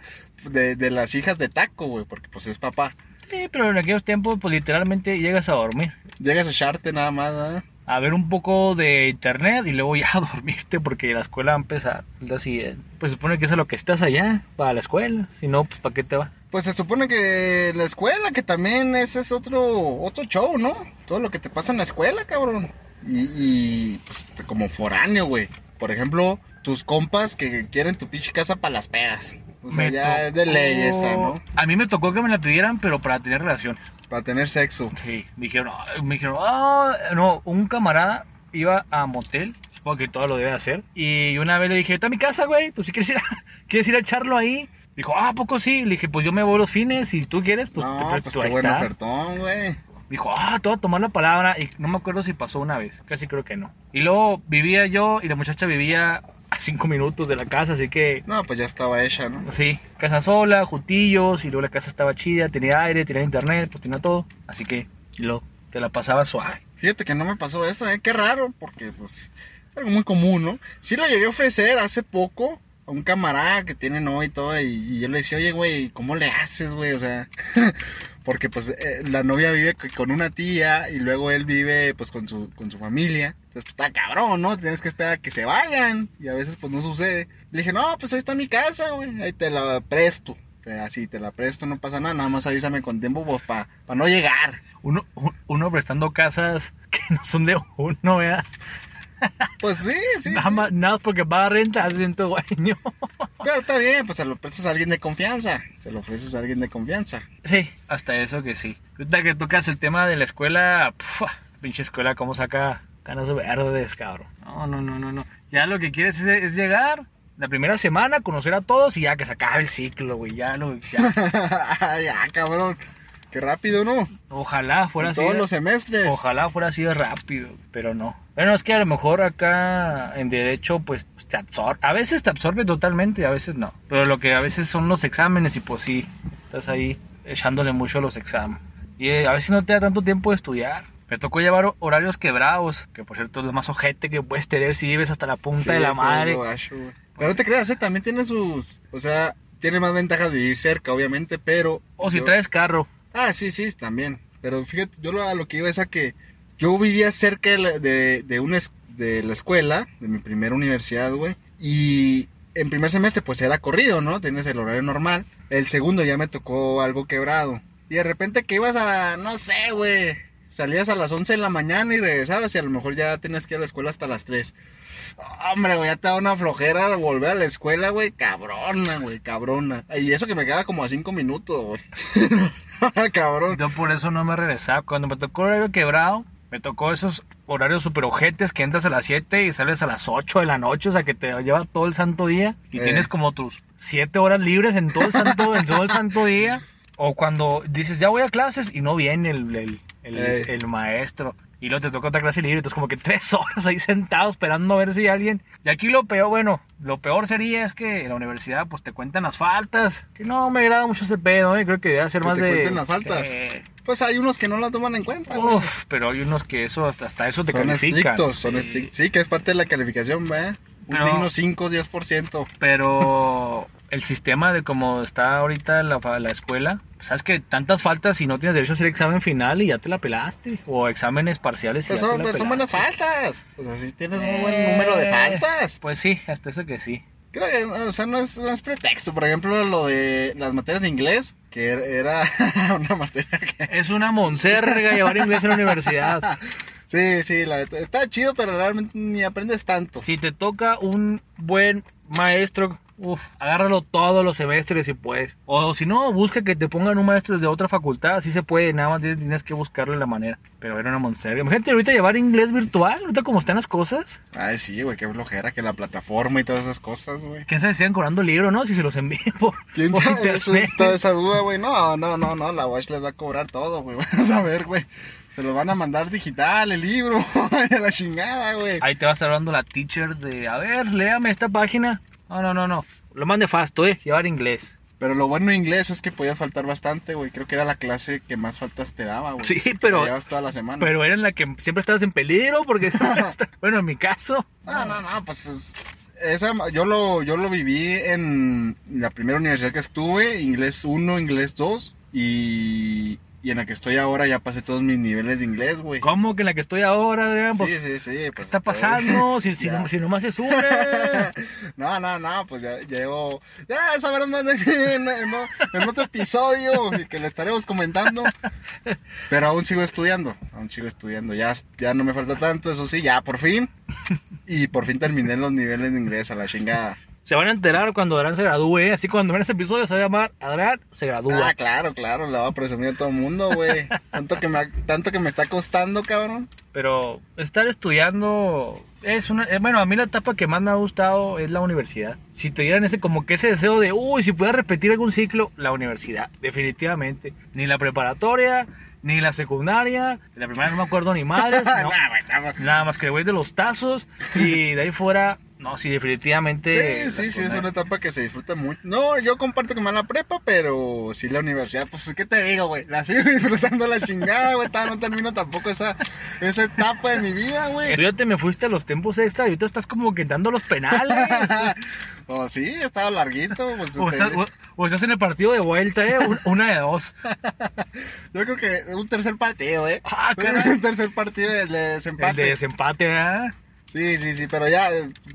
de, de las hijas de taco, güey, porque pues es papá. Sí, pero en aquellos tiempos, pues literalmente llegas a dormir. Llegas a echarte nada más, ¿verdad? A ver un poco de internet y luego ya a dormirte porque la escuela va a empezar día siguiente. Pues se supone que es a lo que estás allá, para la escuela. Si no, pues ¿para qué te vas? Pues se supone que la escuela, que también ese es otro, otro show, ¿no? Todo lo que te pasa en la escuela, cabrón. Y, y pues como foráneo, güey. Por ejemplo, tus compas que quieren tu pinche casa para las pedas. O sea, Me ya es de ley esa, ¿no? A mí me tocó que me la pidieran, pero para tener relaciones. Para tener sexo. Sí, me dijeron, "Ah", me dijeron, "Ah", no, un camarada iba a motel, supongo que todo lo debe hacer, y una vez le dije, está a mi casa, güey, pues si quieres ir a, quieres ir a echarlo ahí. Dijo, ah, ¿a poco sí? Le dije, pues yo me voy los fines, si tú quieres, pues te no, presto, pues qué buen está". ofertón, güey. Dijo, ah, te voy a tomar la palabra. Y no me acuerdo si pasó una vez. Casi creo que no. Y luego vivía yo y la muchacha vivía a cinco minutos de la casa. Así que, No, pues ya estaba hecha, ¿no? sí, casa sola, juntillos. Y luego la casa estaba chida, tenía aire, tenía internet, pues tenía todo. Así que, luego te la pasaba suave. Fíjate que no me pasó eso, ¿eh? Qué raro, porque pues es algo muy común, ¿no? Sí lo llegué a ofrecer hace poco un camarada que tiene novia y todo, y, yo le decía, oye, güey, ¿cómo le haces, güey? O sea, porque pues eh, la novia vive con una tía y luego él vive pues con su, con su familia. Entonces, pues está cabrón, ¿no? Tienes que esperar a que se vayan y a veces pues no sucede. Le dije, no, pues ahí está mi casa, güey, ahí te la presto. Así te la presto, no pasa nada, nada más avísame con tiempo pues para no llegar. Uno, un- uno prestando casas que no son de uno, ¿verdad? Pues sí, sí. nada, sí. más, nada porque paga renta, hace siento dueño. Pero está bien, pues se lo prestas a alguien de confianza. Se lo ofreces a alguien de confianza. Sí, hasta eso que sí. Ahorita que tocas el tema de la escuela, puf, pinche escuela, cómo saca canas verdes, cabrón. No, no, no, no, no. Ya lo que quieres es, es llegar la primera semana, conocer a todos y ya que se acabe el ciclo, güey. Ya lo, ya. ya, cabrón. Qué rápido, ¿no? Ojalá fuera En así. todos de- los semestres. Ojalá fuera así de rápido, pero no. Bueno, es que a lo mejor acá en derecho, pues te absorbe. A veces te absorbe totalmente a veces no. Pero lo que a veces son los exámenes y pues sí, estás ahí echándole mucho a los exámenes. Y eh, a veces no te da tanto tiempo de estudiar. Me tocó llevar horarios quebrados, que por cierto es lo más ojete que puedes tener si vives hasta la punta Sí, de la madre. gacho. Pero no te creas, ¿eh? también tiene sus. O sea, tiene más ventajas de vivir cerca, obviamente, pero. O si traes carro. Ah, sí, sí, también. Pero fíjate, yo lo, a lo que iba es a que yo vivía cerca de, de, una de la escuela, de mi primera universidad, güey. Y en primer semestre, pues era corrido, ¿no? Tienes el horario normal. El segundo ya me tocó algo quebrado. Y de repente que ibas a, no sé, güey. Salías a las 11 de la mañana y regresabas y a lo mejor ya tenías que ir a la escuela hasta las 3. Hombre, güey, ya te da una flojera volver a la escuela, güey. Cabrona, güey, cabrona. Y eso que me queda como a 5 minutos, güey. Cabrón. Yo por eso no me regresaba. Cuando me tocó horario quebrado, me tocó esos horarios super ojetes que entras a las 7 y sales a las 8 de la noche, o sea que te lleva todo el santo día y Eh. tienes como tus 7 horas libres en todo el santo, en todo el santo día. O cuando dices, ya voy a clases y no viene el, el, el- Eh. el maestro. Y luego te toca otra clase libre, entonces como que tres horas ahí sentado esperando a ver si alguien... Y aquí lo peor, bueno, lo peor sería es que en la universidad pues te cuentan las faltas. Que no me agrada mucho ese pedo, ¿eh? creo que debe ser ¿Que más te de... cuenten las faltas? Pues hay unos que no la toman en cuenta, güey. Uf, pero hay unos que eso, hasta, hasta eso te Son califican. estrictos, son Sí. estrictos. Sí, que es parte de la calificación, ¿verdad? Un Pero- digno 5, 10%. Pero el sistema de cómo está ahorita la, la escuela, sabes que tantas faltas y no tienes derecho a hacer examen final y ya te la pelaste. O exámenes parciales y Pues ya son, te la pues son buenas faltas. Pues así tienes un buen número de Eh, faltas. Pues sí, hasta eso que sí. Creo que, o sea, no es, no es pretexto. Por ejemplo, lo de las materias de inglés, que era- una materia que... Es una monserga llevar inglés en la universidad. Sí, sí, la está chido, pero realmente ni aprendes tanto. Si te toca un buen maestro, uff, agárralo todos los semestres si puedes. O si no, busca que te pongan un maestro de otra facultad, así se puede, nada más tienes, que buscarle la manera. Pero era una monserga. Imagínate ahorita llevar inglés virtual, ahorita como están las cosas. Ay, sí, güey, qué flojera, que la plataforma y todas esas cosas, güey. ¿Quién sabe si siguen cobrando libro, no? Si se los envíen por, ¿Quién por sabe? Eso es toda esa duda, güey. No, no, no, no, la Watch les va a cobrar todo, güey. Vas a ver, güey. Se los van a mandar digital, el libro, a la chingada, güey. Ahí te va a estar hablando la teacher de, a ver, léame esta página. No, no, no, no. Lo mande fasto, eh, llevar inglés. Pero lo bueno de inglés es que podías faltar bastante, güey. Creo que era la clase que más faltas te daba, güey. Sí, pero- llevas toda la semana. Pero era en la que siempre estabas en peligro porque... bueno, en mi caso... No, no, no, pues es- esa, yo lo, yo lo viví en la primera universidad que estuve, inglés 1, inglés 2, y y en la que estoy ahora ya pasé todos mis niveles de inglés, güey. ¿Cómo que en la que estoy ahora, Adrián? Pues, sí, sí, sí. ¿Qué pues, está pasando? si, si, si nomás es una. No, no, no, pues ya llevo. Ya sabrán más de mí en, en- en otro episodio y que le estaremos comentando. Pero aún sigo estudiando, aún sigo estudiando. Ya, ya no me falta tanto, eso sí, ya por fin. Y por fin terminé los niveles de inglés a la chingada. Se van a enterar cuando Adrián se gradúe. ¿eh? Así cuando ven este episodio se va a llamar Adrián se gradúa. Ah, claro, claro, la va a presumir a todo el mundo, güey. Tanto que me, tanto que me está costando, cabrón. Pero estar estudiando es una... eh, Bueno, a mí la etapa que más me ha gustado es la universidad. Si te dieran ese como que ese deseo de, uy, si pudiera repetir algún ciclo, la universidad, definitivamente. Ni la preparatoria, ni la secundaria. De la primaria no me acuerdo ni madres. no. Nada más que el güey de los tazos. Y de ahí fuera, no, sí, definitivamente. Sí, sí, sí, es una etapa que se disfruta mucho. No, yo comparto que me la prepa, pero sí la universidad, pues, ¿qué te digo, güey? La sigo disfrutando la chingada, güey. No termino tampoco esa, esa etapa de mi vida, güey. Tú ya te me fuiste a los tiempos extra y ahorita estás como que dando los penales. Oh, sí, estaba larguito, pues. o, te- estás, o- o estás en el partido de vuelta, ¿eh? Un- Una de dos. Yo creo que un tercer partido, ¿eh? Ah, caray. un tercer partido de, de El de desempate. desempate, ¿eh? Sí, sí, sí, pero ya,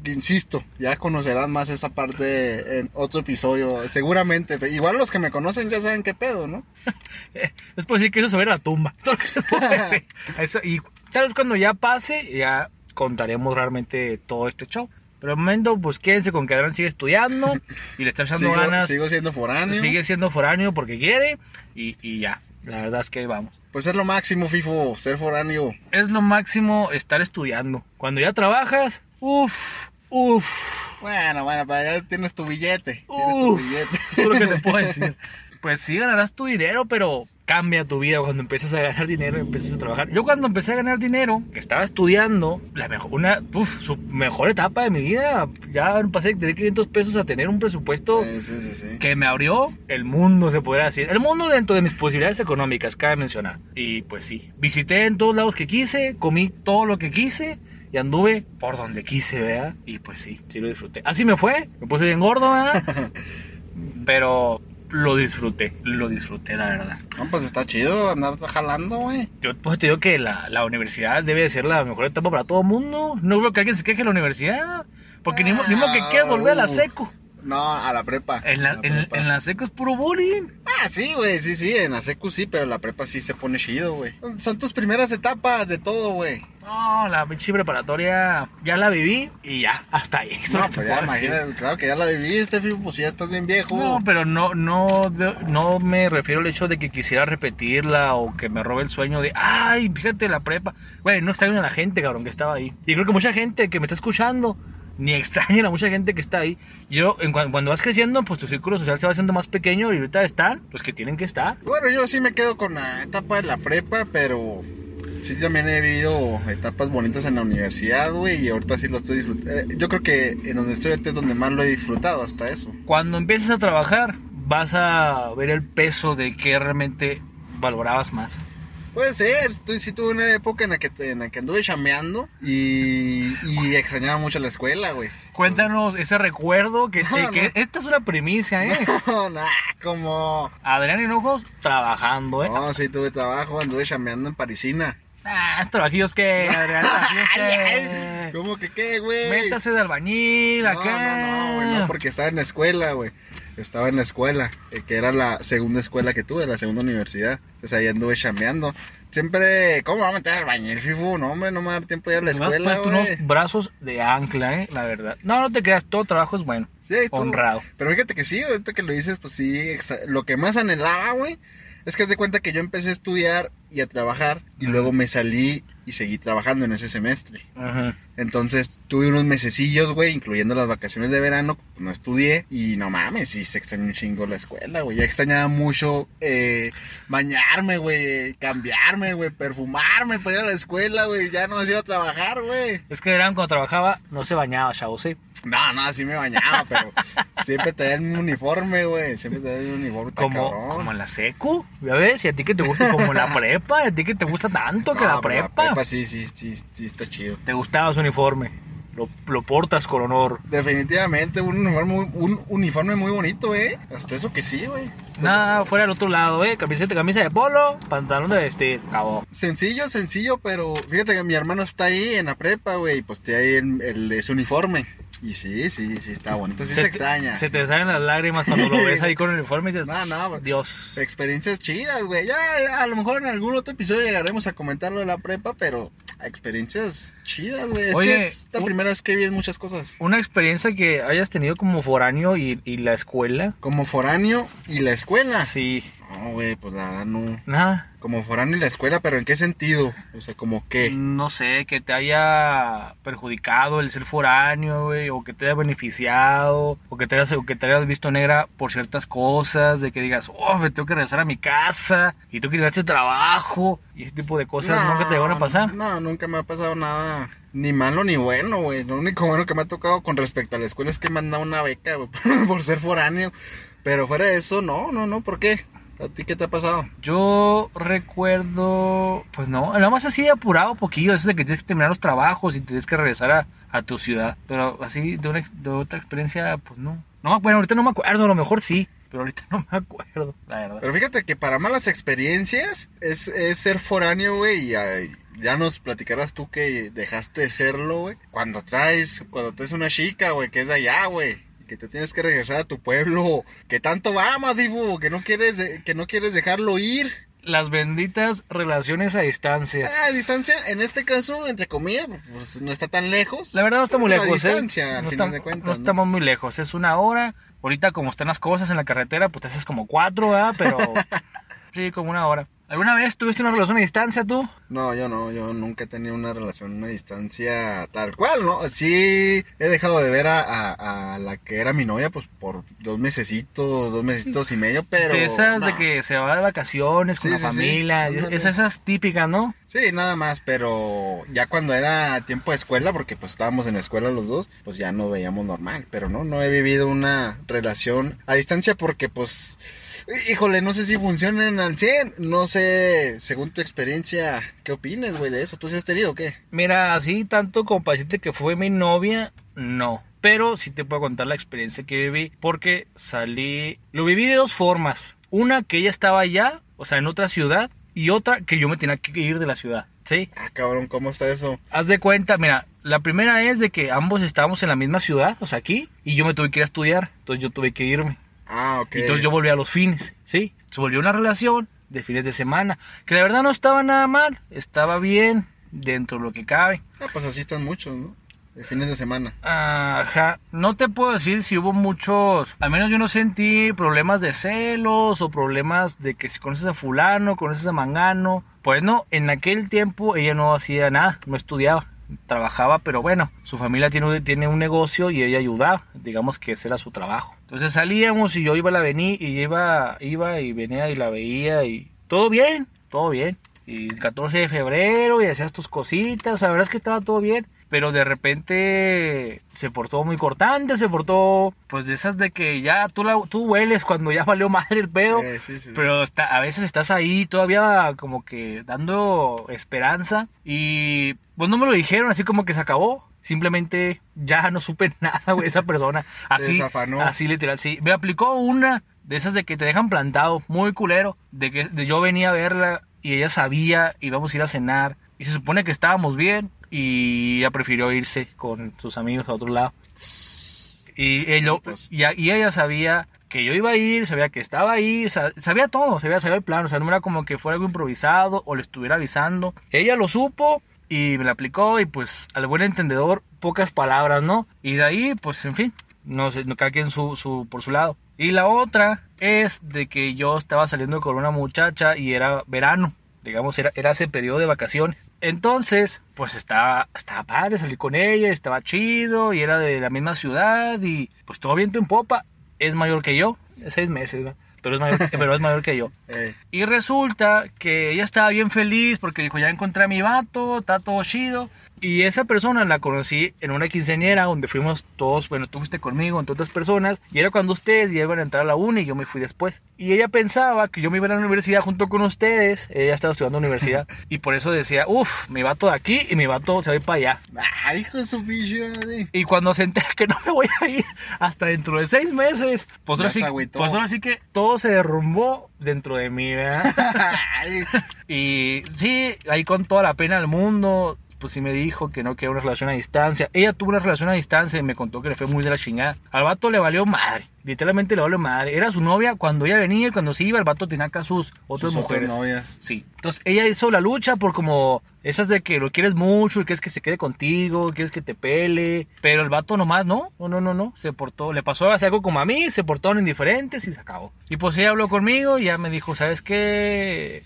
insisto, ya conocerán más esa parte en otro episodio, seguramente. Igual los que me conocen ya saben qué pedo, ¿no? Puedo decir que eso se ve a la tumba. Es. Eso- y tal vez cuando ya pase, ya contaremos realmente todo este show. Pero de momento, pues quédense con que Adrián sigue estudiando y le está echando Sigo, ganas. sigo siendo foráneo. Sigue siendo foráneo porque quiere y, y ya. La verdad es que vamos. Pues es lo máximo, FIFO, ser foráneo. Es lo máximo estar estudiando. Cuando ya trabajas, uff, uff. Bueno, bueno, para allá tienes tu billete. Tienes Uf, tu billete. que te puedo decir. Pues sí ganarás tu dinero, pero cambia tu vida cuando empiezas a ganar dinero y empiezas a trabajar. Yo cuando empecé a ganar dinero, que estaba estudiando, la mejor, una, uf, su mejor etapa de mi vida, ya pasé de tener 500 pesos a tener un presupuesto Sí, sí, sí, que me abrió el mundo, se podría decir. El mundo dentro de mis posibilidades económicas, cabe mencionar. Y pues sí, visité en todos lados que quise, comí todo lo que quise y anduve por donde quise, ¿verdad? Y pues sí, sí lo disfruté. Así me fue, me puse bien gordo, ¿verdad? Pero lo disfruté, lo disfruté, la verdad. No, pues está chido andar jalando, güey. Yo pues te digo que la, la universidad debe de ser la mejor etapa para todo el mundo. No creo que alguien se queje de la universidad. Porque ni, mo- ni modo que quieras volver a la seco. No, a la prepa. En la, A en, prepa. en la seco es puro bullying. Ah, sí, güey, sí, sí, en la secu sí, pero la prepa sí se pone chido, güey. Son tus primeras etapas de todo, güey. No, la pinche preparatoria ya la viví y ya, hasta ahí. No, pues ya, imagínate, claro que ya la viviste, Fifu, pues ya estás bien viejo. No, pero no, no, no me refiero al hecho de que quisiera repetirla o que me robe el sueño de, ay, fíjate la prepa. Güey, no extraño a la gente, cabrón, que estaba ahí. Y creo que mucha gente que me está escuchando, ni extraña a mucha gente que está ahí. Yo, en cuan- cuando vas creciendo, pues tu círculo social se va haciendo más pequeño y ahorita están los que tienen que estar. Bueno, yo sí me quedo con la etapa de la prepa, pero sí también he vivido etapas bonitas en la universidad, güey, y ahorita sí lo estoy disfrutando. yo creo que en donde estoy ahorita es donde más lo he disfrutado hasta eso. Cuando empieces a trabajar, vas a ver el peso de que realmente valorabas más. Puede ser, estoy, sí tuve una época en la que, en la que anduve chameando y, y extrañaba mucho la escuela, güey. Cuéntanos ese recuerdo que, No, que- que no. esta es una primicia, ¿eh? No, como... Adrián Hinojos trabajando, ¿eh? No, sí tuve trabajo, anduve chameando en Parisina. Ah, trabajillos que, Adrián, trabajillos que. ¿Cómo que qué, güey? Métase de albañil No, acá. no, no, güey, no, porque estaba en la escuela, güey. Estaba en la escuela, eh, que era la segunda escuela que tuve, la segunda universidad. Entonces ahí anduve chameando. Siempre, ¿cómo va a meter al bañil, Fifu? No, hombre, no me va a dar tiempo de ir a la escuela, puesto güey. unos brazos de ancla, ¿eh? La verdad. No, no te creas, todo trabajo es bueno. Sí, estuvo. honrado. Pero fíjate que sí, ahorita que lo dices, pues sí, lo que más anhelaba, güey, es que haz de cuenta que yo empecé a estudiar y a trabajar y luego me salí y seguí trabajando en ese semestre. Ajá. Entonces tuve unos mesecillos, güey, incluyendo las vacaciones de verano, no estudié y no mames, sí se extrañó un chingo la escuela, güey. Ya extrañaba mucho eh, bañarme, güey, cambiarme, güey, perfumarme para ir a la escuela, güey. Ya no me iba a trabajar, güey. Es que Adrián cuando trabajaba no se bañaba, chavos, ¿eh? No, no, sí me bañaba, pero siempre traía el mismo uniforme, güey. Siempre traía el mismo uniforme, Como, cabrón. como en la secu, ¿ya ves? Y a ti que te gusta como la prepa, a ti que te gusta tanto que No, la pero prepa. sí, sí, sí, sí, está chido. Te gustaba su uniforme. lo, lo portas con honor. Definitivamente, un uniforme, muy- un uniforme muy bonito, ¿eh? Hasta eso que sí, güey. Nada, fuera al otro lado, ¿eh? Camiseta, camisa de polo, pantalón de vestir, acabó. Sencillo, sencillo, pero fíjate que mi hermano está ahí en la prepa, güey, y pues te ahí el, el- ese uniforme. Y sí, sí, sí, está bonito, sí se, extraña. Se te salen las lágrimas cuando lo ves ahí con el uniforme y dices, No, no, pues, Dios. experiencias chidas, güey. Ya, ya, a lo mejor en algún otro episodio llegaremos a comentarlo de la prepa, pero experiencias chidas, güey. Es Oye, que es la un- primera vez que vi muchas cosas. Una experiencia que hayas tenido como foráneo y, y la escuela. Como foráneo y la escuela. Sí, No, güey, pues la verdad no. nada. Como foráneo y la escuela, pero ¿en qué sentido? O sea, como qué. No sé, que te haya perjudicado el ser foráneo, güey, o que te haya beneficiado, o que te hayas, o que te hayas visto negra por ciertas cosas, de que digas, oh, me tengo que regresar a mi casa, y tú que este trabajo, y ese tipo de cosas nunca te van a pasar. No, nunca me ha pasado nada. Ni malo ni bueno, güey. Lo único bueno que me ha tocado con respecto a la escuela es que me han dado una beca, güey, por ser foráneo. Pero fuera de eso, no, no, no. ¿Por qué? ¿A ti qué te ha pasado? Yo recuerdo, pues no, nada más así apurado poquillo, eso de que tienes que terminar los trabajos y tienes que regresar a, a tu ciudad. Pero así de, una, de otra experiencia, pues no. No, bueno, ahorita no me acuerdo, a lo mejor sí, pero ahorita no me acuerdo, la verdad. Pero fíjate que para malas experiencias es, es ser foráneo, güey. Y ay, ya nos platicarás tú que dejaste de serlo, güey. Cuando traes, cuando traes una chica, güey, que es de allá, güey. Que te tienes que regresar a tu pueblo. Que tanto amas, Difu. Que no quieres, que no quieres dejarlo ir. Las benditas relaciones a distancia. A distancia, en este caso, entre comillas, pues no está tan lejos. La verdad no está muy lejos, ¿eh? distancia, al no, final está- de cuentas, no ¿no? estamos muy lejos, es una hora. Ahorita como están las cosas en la carretera, pues te haces como cuatro, ¿verdad? Pero sí, como una hora. ¿Alguna vez tuviste una relación a distancia tú? No, yo no, yo nunca he tenido una relación a distancia tal cual, ¿no? Sí, he dejado de ver a, a- a la que era mi novia, pues por dos mesecitos, dos mesecitos y medio, pero... de esas de que se va de vacaciones con Sí, la sí, familia, es esas típicas, ¿no? Sí, nada más, pero ya cuando era tiempo de escuela, porque pues estábamos en la escuela los dos, pues ya nos veíamos normal, pero no, no he vivido una relación a distancia porque pues, híjole, no sé si funcionan al 100, no sé, según tu experiencia, ¿qué opines, güey, de eso? ¿Tú sí has tenido o qué? Mira, así tanto como decirte que fue mi novia, no. Pero sí te puedo contar la experiencia que viví, porque salí, lo viví de dos formas. Una que ella estaba allá, o sea, en otra ciudad, y otra que yo me tenía que ir de la ciudad, ¿sí? Ah, cabrón, ¿cómo está eso? Haz de cuenta, mira, la primera es de que ambos estábamos en la misma ciudad, o sea, aquí, y yo me tuve que ir a estudiar, entonces yo tuve que irme. Ah, ok. Y entonces yo volví a los fines, ¿sí? Se volvió una relación de fines de semana, que la verdad no estaba nada mal, estaba bien dentro de lo que cabe. Ah, pues así están muchos, ¿no? De fines de semana. Ajá, no te puedo decir si hubo muchos, al menos yo no sentí problemas de celos o problemas de que si conoces a fulano, conoces a mangano. Pues no, en aquel tiempo ella no hacía nada, no estudiaba, trabajaba, pero bueno, su familia tiene, un- tiene un negocio y ella ayudaba, digamos que ese era su trabajo. Entonces salíamos y yo iba a la venir y iba, iba y venía y la veía y todo bien, todo bien. Y el 14 de febrero y hacías tus cositas, la verdad es que estaba todo bien. Pero de repente se portó muy cortante, se portó pues de esas de que ya tú, la, tú hueles cuando ya valió madre el pedo. Eh, sí, sí. Pero está, a veces estás ahí todavía como que dando esperanza y pues no me lo dijeron así como que se acabó. Simplemente ya no supe nada, güey, esa persona. Así, así literal, sí. Me aplicó una de esas de que te dejan plantado, muy culero, de que de yo venía a verla y ella sabía, íbamos a ir a cenar y se supone que estábamos bien y ella prefirió irse con sus amigos a otro lado. Y, ella, pues. y, y ella sabía que yo iba a ir, sabía que estaba ahí, o sea, sabía todo, sabía, sabía el plan, o sea, no era como que fuera algo improvisado o le estuviera avisando. Ella lo supo y me la aplicó y pues al buen entendedor pocas palabras, ¿no? Y de ahí, pues en fin, no sé, cada quien su, su, por su lado. Y la otra es de que yo estaba saliendo con una muchacha y era verano, digamos, era, era ese periodo de vacaciones. Entonces, pues estaba, estaba padre salir con ella, estaba chido y era de la misma ciudad y pues todo viento en popa. Es mayor que yo, seis meses, ¿no? pero, es mayor, pero es mayor que yo. Eh, Y resulta que ella estaba bien feliz porque dijo, ya encontré a mi vato, está todo chido. Y esa persona la conocí en una quinceañera donde fuimos todos, bueno, tú fuiste conmigo, entre otras personas, y era cuando ustedes ya iban a entrar a la uni y yo me fui después. Y ella pensaba que yo me iba a la universidad junto con ustedes, ella estaba estudiando universidad, y por eso decía, uff, mi vato de aquí y mi vato se va a ir para allá. Ay, hijo de su bicho, Y cuando se entera que no me voy a ir hasta dentro de seis meses, pues ahora, sí, pues ahora sí que todo se derrumbó dentro de mí, ¿verdad? y sí, ahí con toda la pena del mundo, pues sí me dijo que no quería una relación a distancia. Ella tuvo una relación a distancia y me contó que le fue muy de la chingada. Al vato le valió madre, literalmente le valió madre. Era su novia cuando ella venía y cuando se iba, el vato tenía acá sus otras mujeres. novias. Sí. Entonces ella hizo la lucha por como esas de que lo quieres mucho y quieres que se quede contigo, quieres que te pele. Pero el vato nomás, no, no, no, no, no. Se portó, le pasó a hacer algo como a mí, se portaron indiferentes y se acabó. Y pues ella habló conmigo y ya me dijo, ¿sabes qué?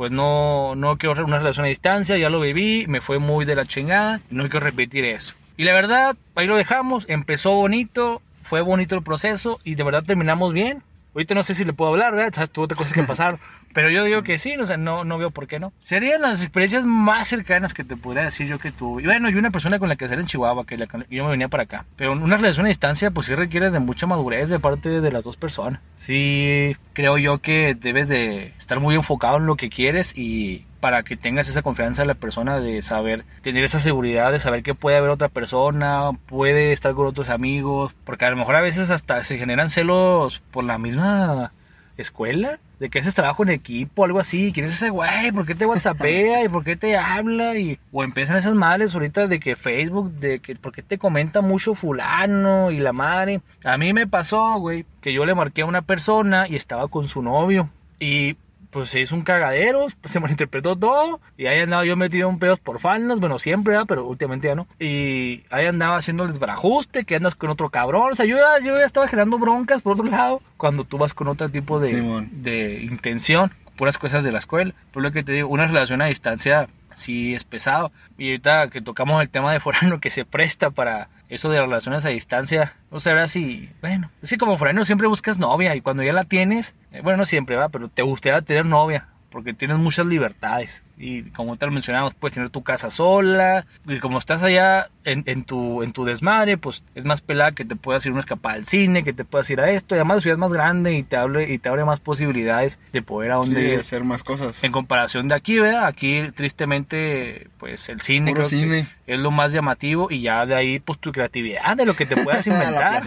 Pues no, no quiero una relación a distancia, ya lo viví, me fue muy de la chingada, no quiero repetir eso. Y la verdad, ahí lo dejamos, empezó bonito, fue bonito el proceso y de verdad terminamos bien. Ahorita no sé si le puedo hablar, ¿verdad? Sabes, tuvo otras cosas que pasaron. Pero yo digo que sí, o sea, no, no veo por qué no. Serían las experiencias más cercanas que te podría decir yo que tuve. Y bueno, y una persona con la que salí en Chihuahua, que yo me venía para acá. Pero una relación a distancia, pues sí requiere de mucha madurez de parte de las dos personas. Sí, creo yo que debes de estar muy enfocado en lo que quieres y para que tengas esa confianza en la persona de saber, tener esa seguridad de saber que puede haber otra persona, puede estar con otros amigos, porque a lo mejor a veces hasta se generan celos por la misma escuela, de que haces trabajo en equipo, algo así, ¿quién es ese güey? ¿Por qué te whatsappea? ¿Y por qué te habla? Y, o empiezan esas madres ahorita de que Facebook, de que, ¿por qué te comenta mucho fulano y la madre? A mí me pasó, güey, que yo le marqué a una persona y estaba con su novio. Y pues se hizo un cagadero, se malinterpretó todo y ahí andaba yo metido en pedos por faldas, bueno, siempre, pero últimamente ya no. Y ahí andaba haciendo el desbarajuste, que andas con otro cabrón, o sea, yo ya, yo ya estaba generando broncas por otro lado, cuando tú vas con otro tipo de, de intención, puras cosas de la escuela. Por lo que te digo, una relación a distancia sí es pesado. Y ahorita que tocamos el tema de forano que se presta para eso de relaciones a distancia, no sé si, bueno, es como foráneo siempre buscas novia y cuando ya la tienes, eh, bueno, no siempre va, pero te gustaría tener novia porque tienes muchas libertades. Y como te lo mencionamos, puedes tener tu casa sola. Y como estás allá en, en, tu, en tu desmadre, pues es más pelada que te puedas ir una escapada al cine, que te puedas ir a esto. Y además la ciudad es más grande y te, abre, y te abre más posibilidades de poder a donde hacer más cosas. En comparación de aquí, ¿verdad? Aquí tristemente, pues el cine, creo cine. es lo más llamativo y ya de ahí, pues tu creatividad, de lo que te puedas inventar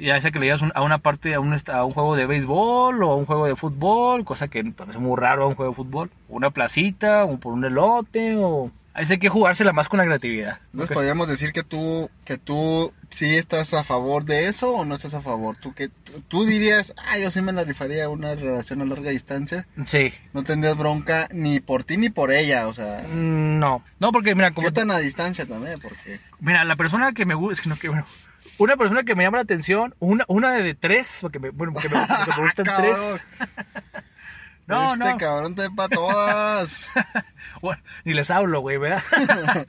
ya sea que le digas a una parte, a un, a un juego de béisbol o a un juego de fútbol, cosa que parece muy raro a un juego de fútbol, una placita, un, por un elote, o... Ahí hay que jugársela más con la creatividad. Entonces podríamos decir que tú, que tú sí estás a favor de eso o no estás a favor. Tú que tú dirías, ah, yo sí me la rifaría una relación a larga distancia. Sí. No tendrías bronca ni por ti ni por ella, o sea. Mm, no, no porque mira como. ¿Qué tan a distancia también? Porque. Mira, la persona que me gusta, es que no que bueno, una persona que me llama la atención, una, una de tres, porque me, bueno, porque me, me gustan tres. No, este cabrón te para todas. bueno, ni les hablo, güey, ¿verdad?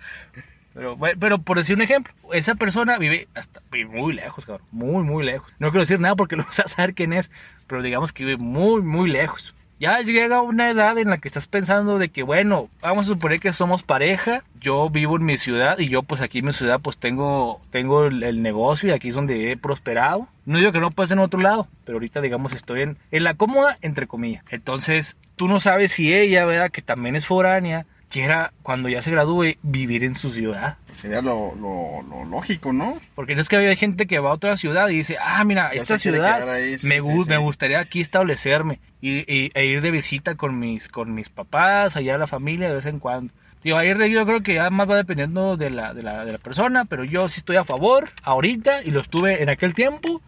pero, pero por decir un ejemplo, esa persona vive hasta muy lejos, cabrón. Muy, muy lejos. No quiero decir nada porque no vas a saber quién es, pero digamos que vive muy, muy lejos ya llega una edad en la que estás pensando de que, bueno, vamos a suponer que somos pareja, yo vivo en mi ciudad y yo pues aquí en mi ciudad pues tengo, tengo el, negocio y aquí es donde he prosperado. No digo que no puedes en otro lado, pero ahorita digamos estoy en, en la cómoda, entre comillas. Entonces, tú no sabes si ella, ¿verdad? Que también es foránea, quiera, cuando ya se gradúe, vivir en su ciudad. Sería lo, lo, lógico, ¿no? Porque no es que hay gente que va a otra ciudad y dice, ah, mira, esta ciudad me, me gustaría aquí establecerme y, e ir de visita con mis, con mis papás, allá la familia de vez en cuando. Tío, ahí yo creo que ya más va dependiendo de la, de la, de la persona, pero yo sí estoy a favor ahorita y lo estuve en aquel tiempo.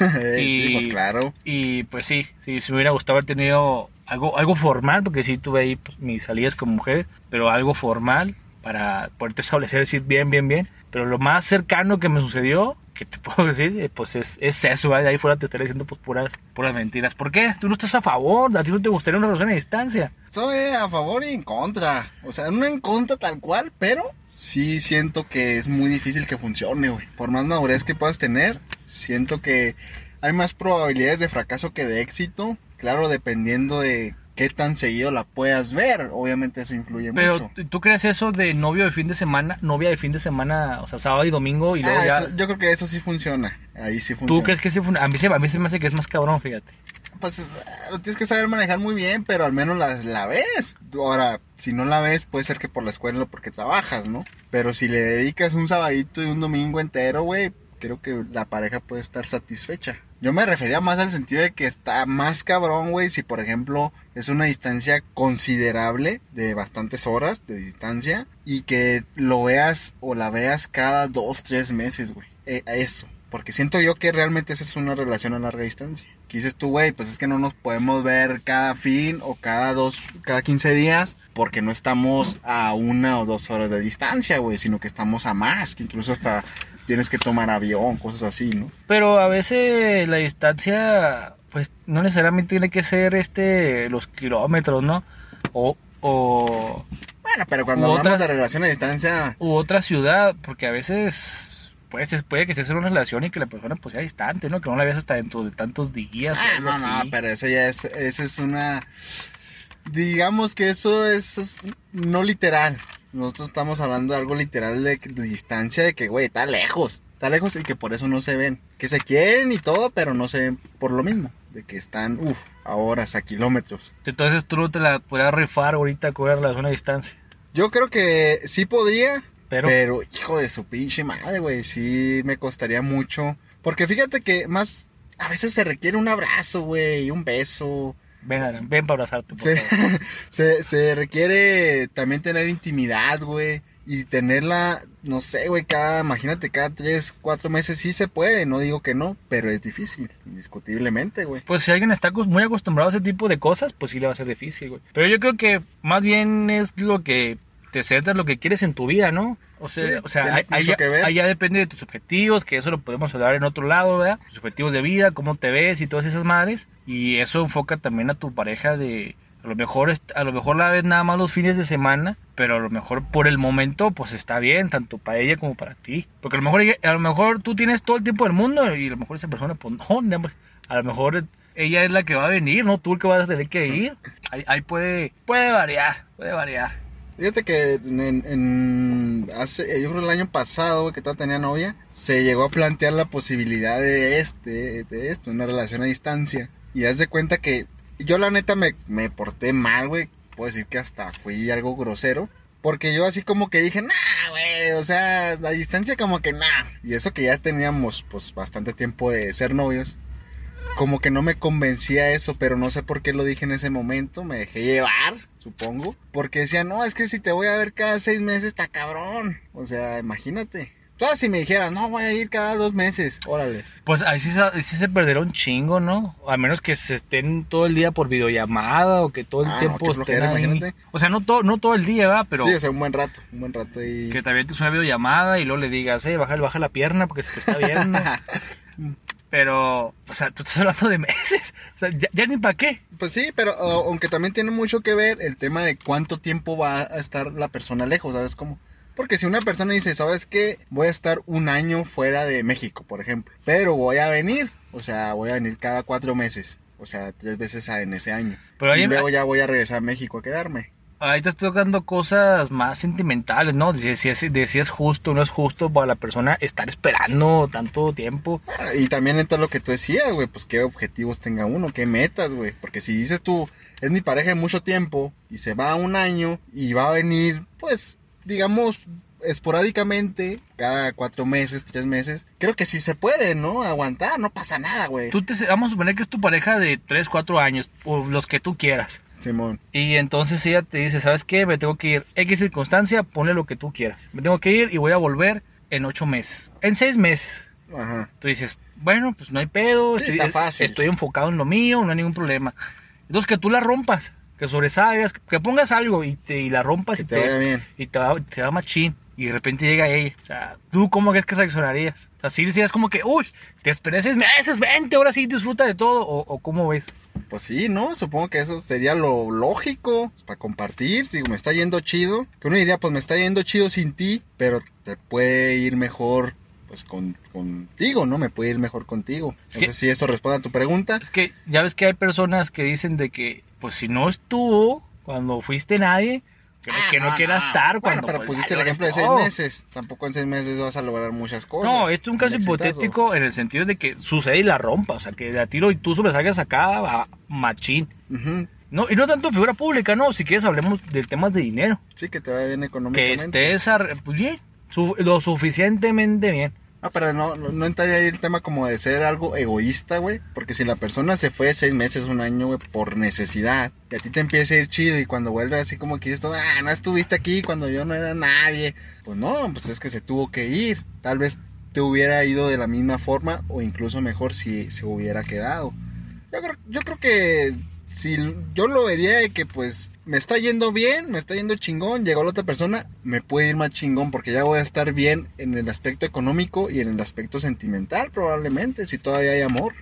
y, sí, pues claro. Y pues sí, sí, si me hubiera gustado haber tenido algo, algo formal, porque sí tuve ahí pues, mis salidas con mujeres, pero algo formal para poderte establecer, decir bien, bien, bien. Pero lo más cercano que me sucedió, que te puedo decir, eh, pues es, es eso, ¿vale? ahí fuera te estaré diciendo pues puras, puras mentiras. ¿Por qué? Tú no estás a favor, a ti no te gustaría una relación a distancia. Soy a favor y en contra. O sea, no en contra tal cual, pero sí siento que es muy difícil que funcione, güey. Por más madurez que puedas tener, siento que hay más probabilidades de fracaso que de éxito. Claro, dependiendo de qué tan seguido la puedas ver. Obviamente eso influye Pero, mucho. ¿tú crees eso de novio de fin de semana? Novia de fin de semana, o sea, sábado y domingo y luego Ah, ya... eso- yo creo que eso sí funciona. Ahí sí funciona. ¿Tú crees que sí fun- A mí, se, a mí se me hace que es más cabrón, fíjate. Pues eh, lo tienes que saber manejar muy bien, pero al menos la, la ves. Ahora, si no la ves, puede ser que por la escuela o porque trabajas, ¿no? Pero si le dedicas un sabadito y un domingo entero, güey, creo que la pareja puede estar satisfecha. Yo me refería más al sentido de que está más cabrón, güey, si por ejemplo es una distancia considerable de bastantes horas de distancia y que lo veas o la veas cada dos, tres meses, güey. Eh, eso. Porque siento yo que realmente esa es una relación a larga distancia. Que dices tú, güey, pues es que no nos podemos ver cada fin o cada dos, cada 15 días porque no estamos a una o dos horas de distancia, güey, sino que estamos a más, que incluso hasta tienes que tomar avión, cosas así, ¿no? Pero a veces la distancia, pues no necesariamente tiene que ser este los kilómetros, ¿no? O, o Bueno, pero cuando hablamos otra- de relación a distancia, u otra ciudad, porque a veces pues es- puede que estés en una relación y que la persona pues sea distante, ¿no? Que no la veas hasta dentro de tantos días. Ah, no, no, así. pero eso ya es, eso es una, digamos que eso es, es no literal. Nosotros estamos hablando de algo literal de, de distancia, de que, güey, está lejos, está lejos y que por eso no se ven. Que se quieren y todo, pero no se ven por lo mismo, de que están, uff, a horas, a kilómetros. Entonces tú no te la podrías rifar ahorita con una relación a distancia. Yo creo que sí podría, Pero, Pero, hijo de su pinche madre, güey, sí me costaría mucho. Porque fíjate que más, a veces se requiere un abrazo, güey, un beso. Ven, Alan, ven para abrazarte. por Se, favor. se, se requiere también tener intimidad, güey. Y tenerla, no sé, güey, cada, imagínate, cada tres, cuatro meses sí se puede, no digo que no, pero es difícil, indiscutiblemente, güey. Pues si alguien está muy acostumbrado a ese tipo de cosas, pues sí le va a ser difícil, güey. Pero yo creo que más bien es lo que te centras, lo que quieres en tu vida, ¿no? O sea, Sí, o sea ahí ya depende de tus objetivos, que eso lo podemos hablar en otro lado, ¿verdad? Tus objetivos de vida, cómo te ves y todas esas madres. Y eso enfoca también a tu pareja de... A lo mejor a lo mejor la ves nada más los fines de semana, pero a lo mejor por el momento pues está bien, tanto para ella como para ti. Porque a lo mejor a lo mejor tú tienes todo el tiempo del mundo y a lo mejor esa persona pues no, a lo mejor ella es la que va a venir, no tú el que vas a tener que ir. Ahí, ahí puede puede variar, puede variar. Fíjate que en, en- hace, yo creo el año pasado, que todavía tenía novia, se llegó a plantear la posibilidad de este, de esto, una relación a distancia. Y haz de cuenta que yo la neta me, me porté mal, güey. Puedo decir que hasta fui algo grosero. Porque yo así como que dije, nah, güey, o sea, la distancia como que nah. Y eso que ya teníamos pues bastante tiempo de ser novios. Como que no me convencía eso, pero no sé por qué lo dije en ese momento. Me dejé llevar, supongo. Porque decía, no, es que si te voy a ver cada seis meses, está cabrón. O sea, imagínate. Todas si me dijeras, no, voy a ir cada dos meses, órale. Pues ahí sí, se- ahí sí se perderá un chingo, ¿no? A menos que se estén todo el día por videollamada o que todo el Ah, no, tiempo qué estén flojera, ahí. imagínate. O sea, no todo, no todo el día, ¿va? Pero sí, o sea, un buen rato, un buen rato y... que también te suena videollamada y luego le digas, eh, baja, baja la pierna porque se te está viendo. Pero, o sea, tú estás hablando de meses. O sea, ya, ya ni para qué. Pues sí, pero o- aunque también tiene mucho que ver el tema de cuánto tiempo va a estar la persona lejos, ¿sabes cómo? Porque si una persona dice, ¿sabes qué? Voy a estar un año fuera de México, por ejemplo, pero voy a venir, o sea, voy a venir cada cuatro meses, o sea, tres veces en ese año. Pero y luego ya voy a regresar a México a quedarme. Ahí te estoy tocando cosas más sentimentales, ¿no? De si, es, de si es justo o no es justo para la persona estar esperando tanto tiempo. Y también entra lo que tú decías, güey, pues qué objetivos tenga uno, qué metas, güey. Porque si dices tú, es mi pareja de mucho tiempo y se va un año y va a venir, pues, digamos, esporádicamente, cada cuatro meses, tres meses, creo que sí se puede, ¿no? Aguantar, no pasa nada, güey. Tú te, vamos a suponer que es tu pareja de 3, 4 años, o los que tú quieras. Simón. Y entonces ella te dice, ¿sabes qué? Me tengo que ir. X circunstancia, ponle lo que tú quieras. Me tengo que ir y voy a volver en 8 meses. En 6 meses. Ajá. Tú dices, bueno, pues no hay pedo. Sí, estoy, está fácil. estoy enfocado en lo mío, no hay ningún problema. Entonces que tú la rompas, que sobresalgas, que pongas algo y, te, y la rompas Que y te vaya bien. y te va, te va machín. Y de repente llega ella. O sea, ¿tú cómo crees que reaccionarías? O sea, sí como que, uy, te esperé seis meses, vente, ahora sí disfruta de todo. ¿O, o cómo ves? Pues sí, ¿no? Supongo que eso sería lo lógico pues, para compartir. Si me está yendo chido, que uno diría, pues me está yendo chido sin ti, pero te puede ir mejor, pues con, contigo, ¿no? Me puede ir mejor contigo. No sé si eso responde a tu pregunta. Es que ya ves que hay personas que dicen de que pues si no estuvo cuando fuiste nadie, que, Ah, que no, no, quiera no. estar Bueno, cuando... pero pues, pusiste el lo ejemplo de seis meses. Tampoco en seis meses vas a lograr muchas cosas. No, esto es un caso hipotético en el sentido de que sucede y la rompa, o sea, que de a tiro y tú sobresalgas acá a machín. No, y no tanto figura pública, no, si quieres hablemos de temas de dinero. Sí, que te vaya bien Que económicamente. estés ar- pues bien, su- lo suficientemente bien. Ah, pero no, no, ahí el tema como de ser algo egoísta, güey. Porque si la persona se fue seis meses, un año, güey, por necesidad, y a ti te empieza a ir chido, y cuando vuelve así como que ah, no estuviste aquí cuando yo no era nadie. Pues no, pues es que se tuvo que ir. Tal vez te hubiera ido de la misma forma, o incluso mejor si se hubiera quedado. Yo creo, yo creo que si yo lo vería de que pues me está yendo bien, me está yendo chingón, llegó la otra persona, me puede ir más chingón porque ya voy a estar bien en el aspecto económico y en el aspecto sentimental probablemente, si todavía hay amor,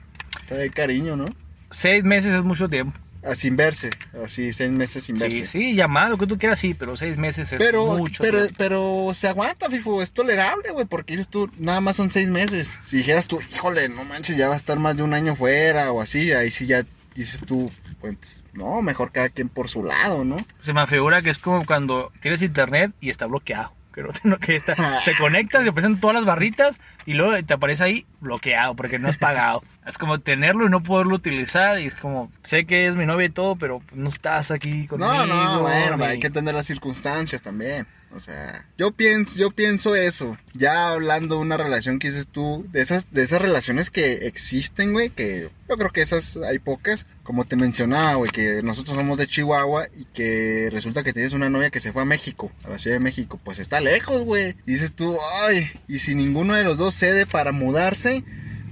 todavía hay cariño, ¿no? Seis meses es mucho tiempo. Así sin verse, así seis meses sin Sí, verse. sí, llamado, lo que tú quieras, sí, pero seis meses es Pero, mucho pero, tiempo. pero se aguanta, Fifo, es tolerable, güey, porque dices tú, nada más son seis meses. Si dijeras tú, híjole, no manches, ya va a estar más de un año fuera o así, ahí sí ya dices tú, pues, no, mejor cada quien por su lado, ¿no? Se me figura que es como cuando tienes internet y está bloqueado. Que no, que está- te conectas y aparecen todas las barritas y luego te aparece ahí bloqueado porque no has pagado. Es como tenerlo y no poderlo utilizar y es como, sé que es mi novia y todo, pero no estás aquí conmigo. No, no, bueno, ni- hay que entender las circunstancias también. O sea, yo pienso, yo pienso eso. Ya hablando de una relación que dices tú, de esas, de esas relaciones que existen, güey, que yo creo que esas hay pocas. Como te mencionaba, güey, que nosotros somos de Chihuahua y que resulta que tienes una novia que se fue a México, a la Ciudad de México. Pues está lejos, güey. Dices tú, ay, y si ninguno de los dos cede para mudarse,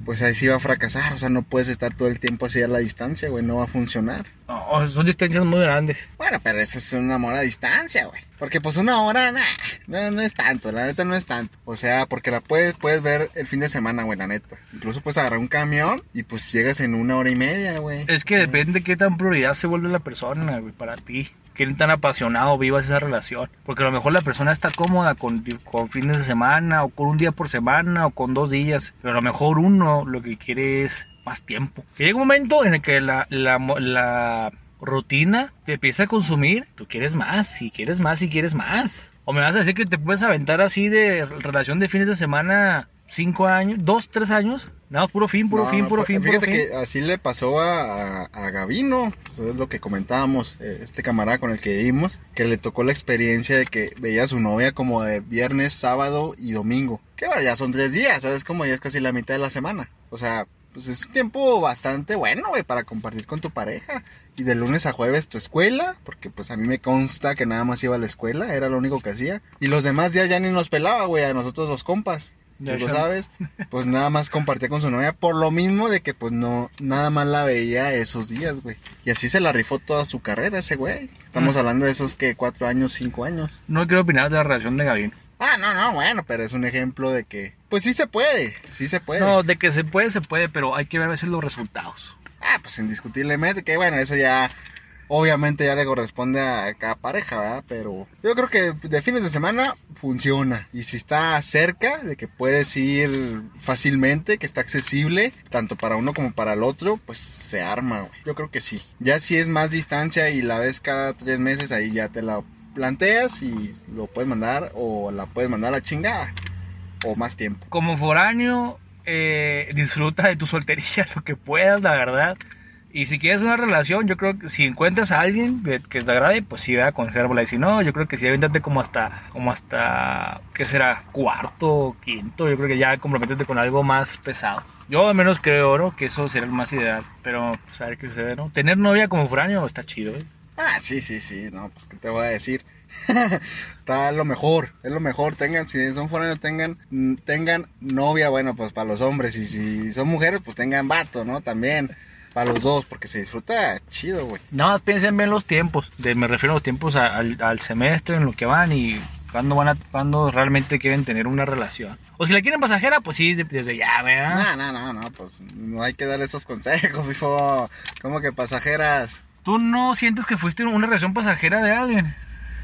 pues ahí sí va a fracasar. O sea, no puedes estar todo el tiempo así a la distancia, güey, no va a funcionar. No, son distancias muy grandes. Bueno, pero eso es un amor a distancia, güey. Porque pues una hora, nah, no, no es tanto, la neta no es tanto. O sea, porque la puedes, puedes ver el fin de semana, güey, la neta. Incluso puedes agarrar un camión y pues llegas en una hora y media, güey. Es que depende de qué tan prioridad se vuelve la persona, güey, para ti. Qué tan apasionado vivas esa relación. Porque a lo mejor la persona está cómoda con, con fines de semana, o con un día por semana, o con dos días. Pero a lo mejor uno lo que quiere es más tiempo. Que llega un momento en el que la, la, la rutina te empieza a consumir. Tú quieres más, y quieres más, y quieres más. O me vas a decir que te puedes aventar así de relación de fines de semana cinco años, dos, tres años. Nada, más puro fin, puro No, fin, no, puro pues, fin, puro Fíjate fin. que así le pasó a, a, a Gavino, eso es lo que comentábamos, eh, este camarada con el que vivimos, que le tocó la experiencia de que veía a su novia como de viernes, sábado y domingo. Que bueno, ya son tres días, ¿sabes? Como ya es casi la mitad de la semana. O sea, pues es un tiempo bastante bueno, güey, para compartir con tu pareja. Y de lunes a jueves tu escuela, porque pues a mí me consta que nada más iba a la escuela, era lo único que hacía. Y los demás días ya ni nos pelaba, güey, a nosotros los compas. Ya Tú lo sabes, pues nada más compartía con su novia por lo mismo de que pues no, nada más la veía esos días, güey. Y así se la rifó toda su carrera ese güey. Estamos Mm. hablando de esos que cuatro años, cinco años. No quiero opinar de la relación de Gavin. Ah, no, no, bueno, pero es un ejemplo de que, pues sí se puede, sí se puede. No, de que se puede, se puede, pero hay que ver a veces los resultados. Ah, pues indiscutiblemente, que bueno, eso ya, obviamente ya le corresponde a cada pareja, ¿verdad? Pero yo creo que de fines de semana funciona. Y si está cerca, de que puedes ir fácilmente, que está accesible, tanto para uno como para el otro, pues se arma, güey. Yo creo que sí. Ya si es más distancia y la ves cada tres meses, ahí ya te la planteas y lo puedes mandar o la puedes mandar a la chingada. O más tiempo. Como foráneo, eh, disfruta de tu soltería lo que puedas, la verdad. Y si quieres una relación, yo creo que si encuentras a alguien que, te agrade, pues sí, va, consérvala. Y si no, yo creo que sí, avéntate como hasta, como hasta, ¿qué será? Cuarto, quinto. Yo creo que ya comprométete con algo más pesado. Yo al menos creo. Que eso sería el más ideal. Pero, pues a ver qué sucede, ¿no? Tener novia como foráneo está chido, ¿eh? Ah, sí, sí, sí, no, pues qué te voy a decir. Está lo mejor, es lo mejor. Tengan, si son foráneos, tengan, tengan novia, bueno, pues para los hombres. Y si son mujeres, pues tengan vato, ¿no? También, para los dos, porque se disfruta chido, güey. Nada más piensen bien los tiempos. De, me refiero a los tiempos a- al, al semestre, en lo que van y cuándo van a, cuándo realmente quieren tener una relación. O si la quieren pasajera, pues sí, de- desde ya, ¿verdad? No, no, no, no, pues no hay que dar esos consejos, hijo. Como que pasajeras. ¿Tú no sientes que fuiste una relación pasajera de alguien?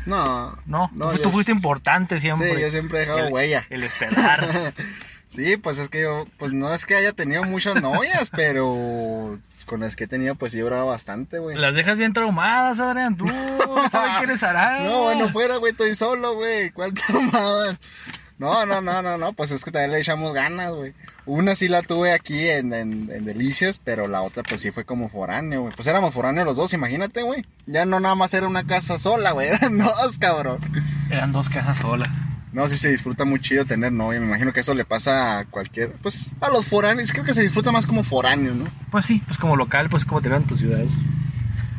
No, No, no tú yo fuiste importante siempre. Sí, yo siempre he dejado el, huella. El estelar. Sí, pues es que yo, pues no es que haya tenido muchas novias, pero con las que he tenido, pues sí lloraba bastante, güey. Las dejas bien traumadas, Adrián, tú. Sabes quién es Arán. No, bueno, fuera, güey, estoy solo, güey. ¿Cuál traumadas? No, no, no, no, no, pues es que también le echamos ganas, güey. Una sí la tuve aquí en, en, en, Delicias, pero la otra pues sí fue como foráneo, güey. Pues éramos foráneos los dos, imagínate, güey. Ya no nada más era una casa sola, güey, eran dos, cabrón. Eran dos casas solas. No, sí se disfruta muy chido tener novia. Me imagino que eso le pasa a cualquier. Pues a los foráneos. Creo que se disfruta más como foráneo, ¿no? Pues sí, pues como local, pues como tener en tus ciudades.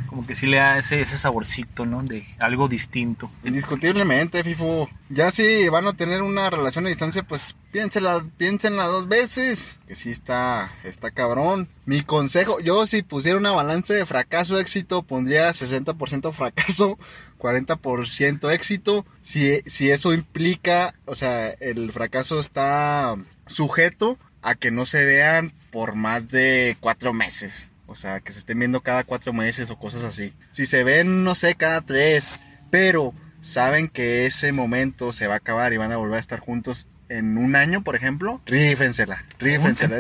Como que sí le da ese, ese saborcito, ¿no? De algo distinto. Indiscutiblemente, FIFO. Ya si van a tener una relación a distancia, pues piénsela, piénsenla dos veces. Que sí está, está cabrón. Mi consejo, yo si pusiera una balanza de fracaso-éxito, pondría 60% fracaso, 40% éxito. Si, si eso implica, o sea, el fracaso está sujeto a que no se vean por más de cuatro meses. O sea, que se estén viendo cada cuatro meses o cosas así. Si se ven, no sé, cada tres, pero saben que ese momento se va a acabar y van a volver a estar juntos en un año, por ejemplo, rífensela, rífensela.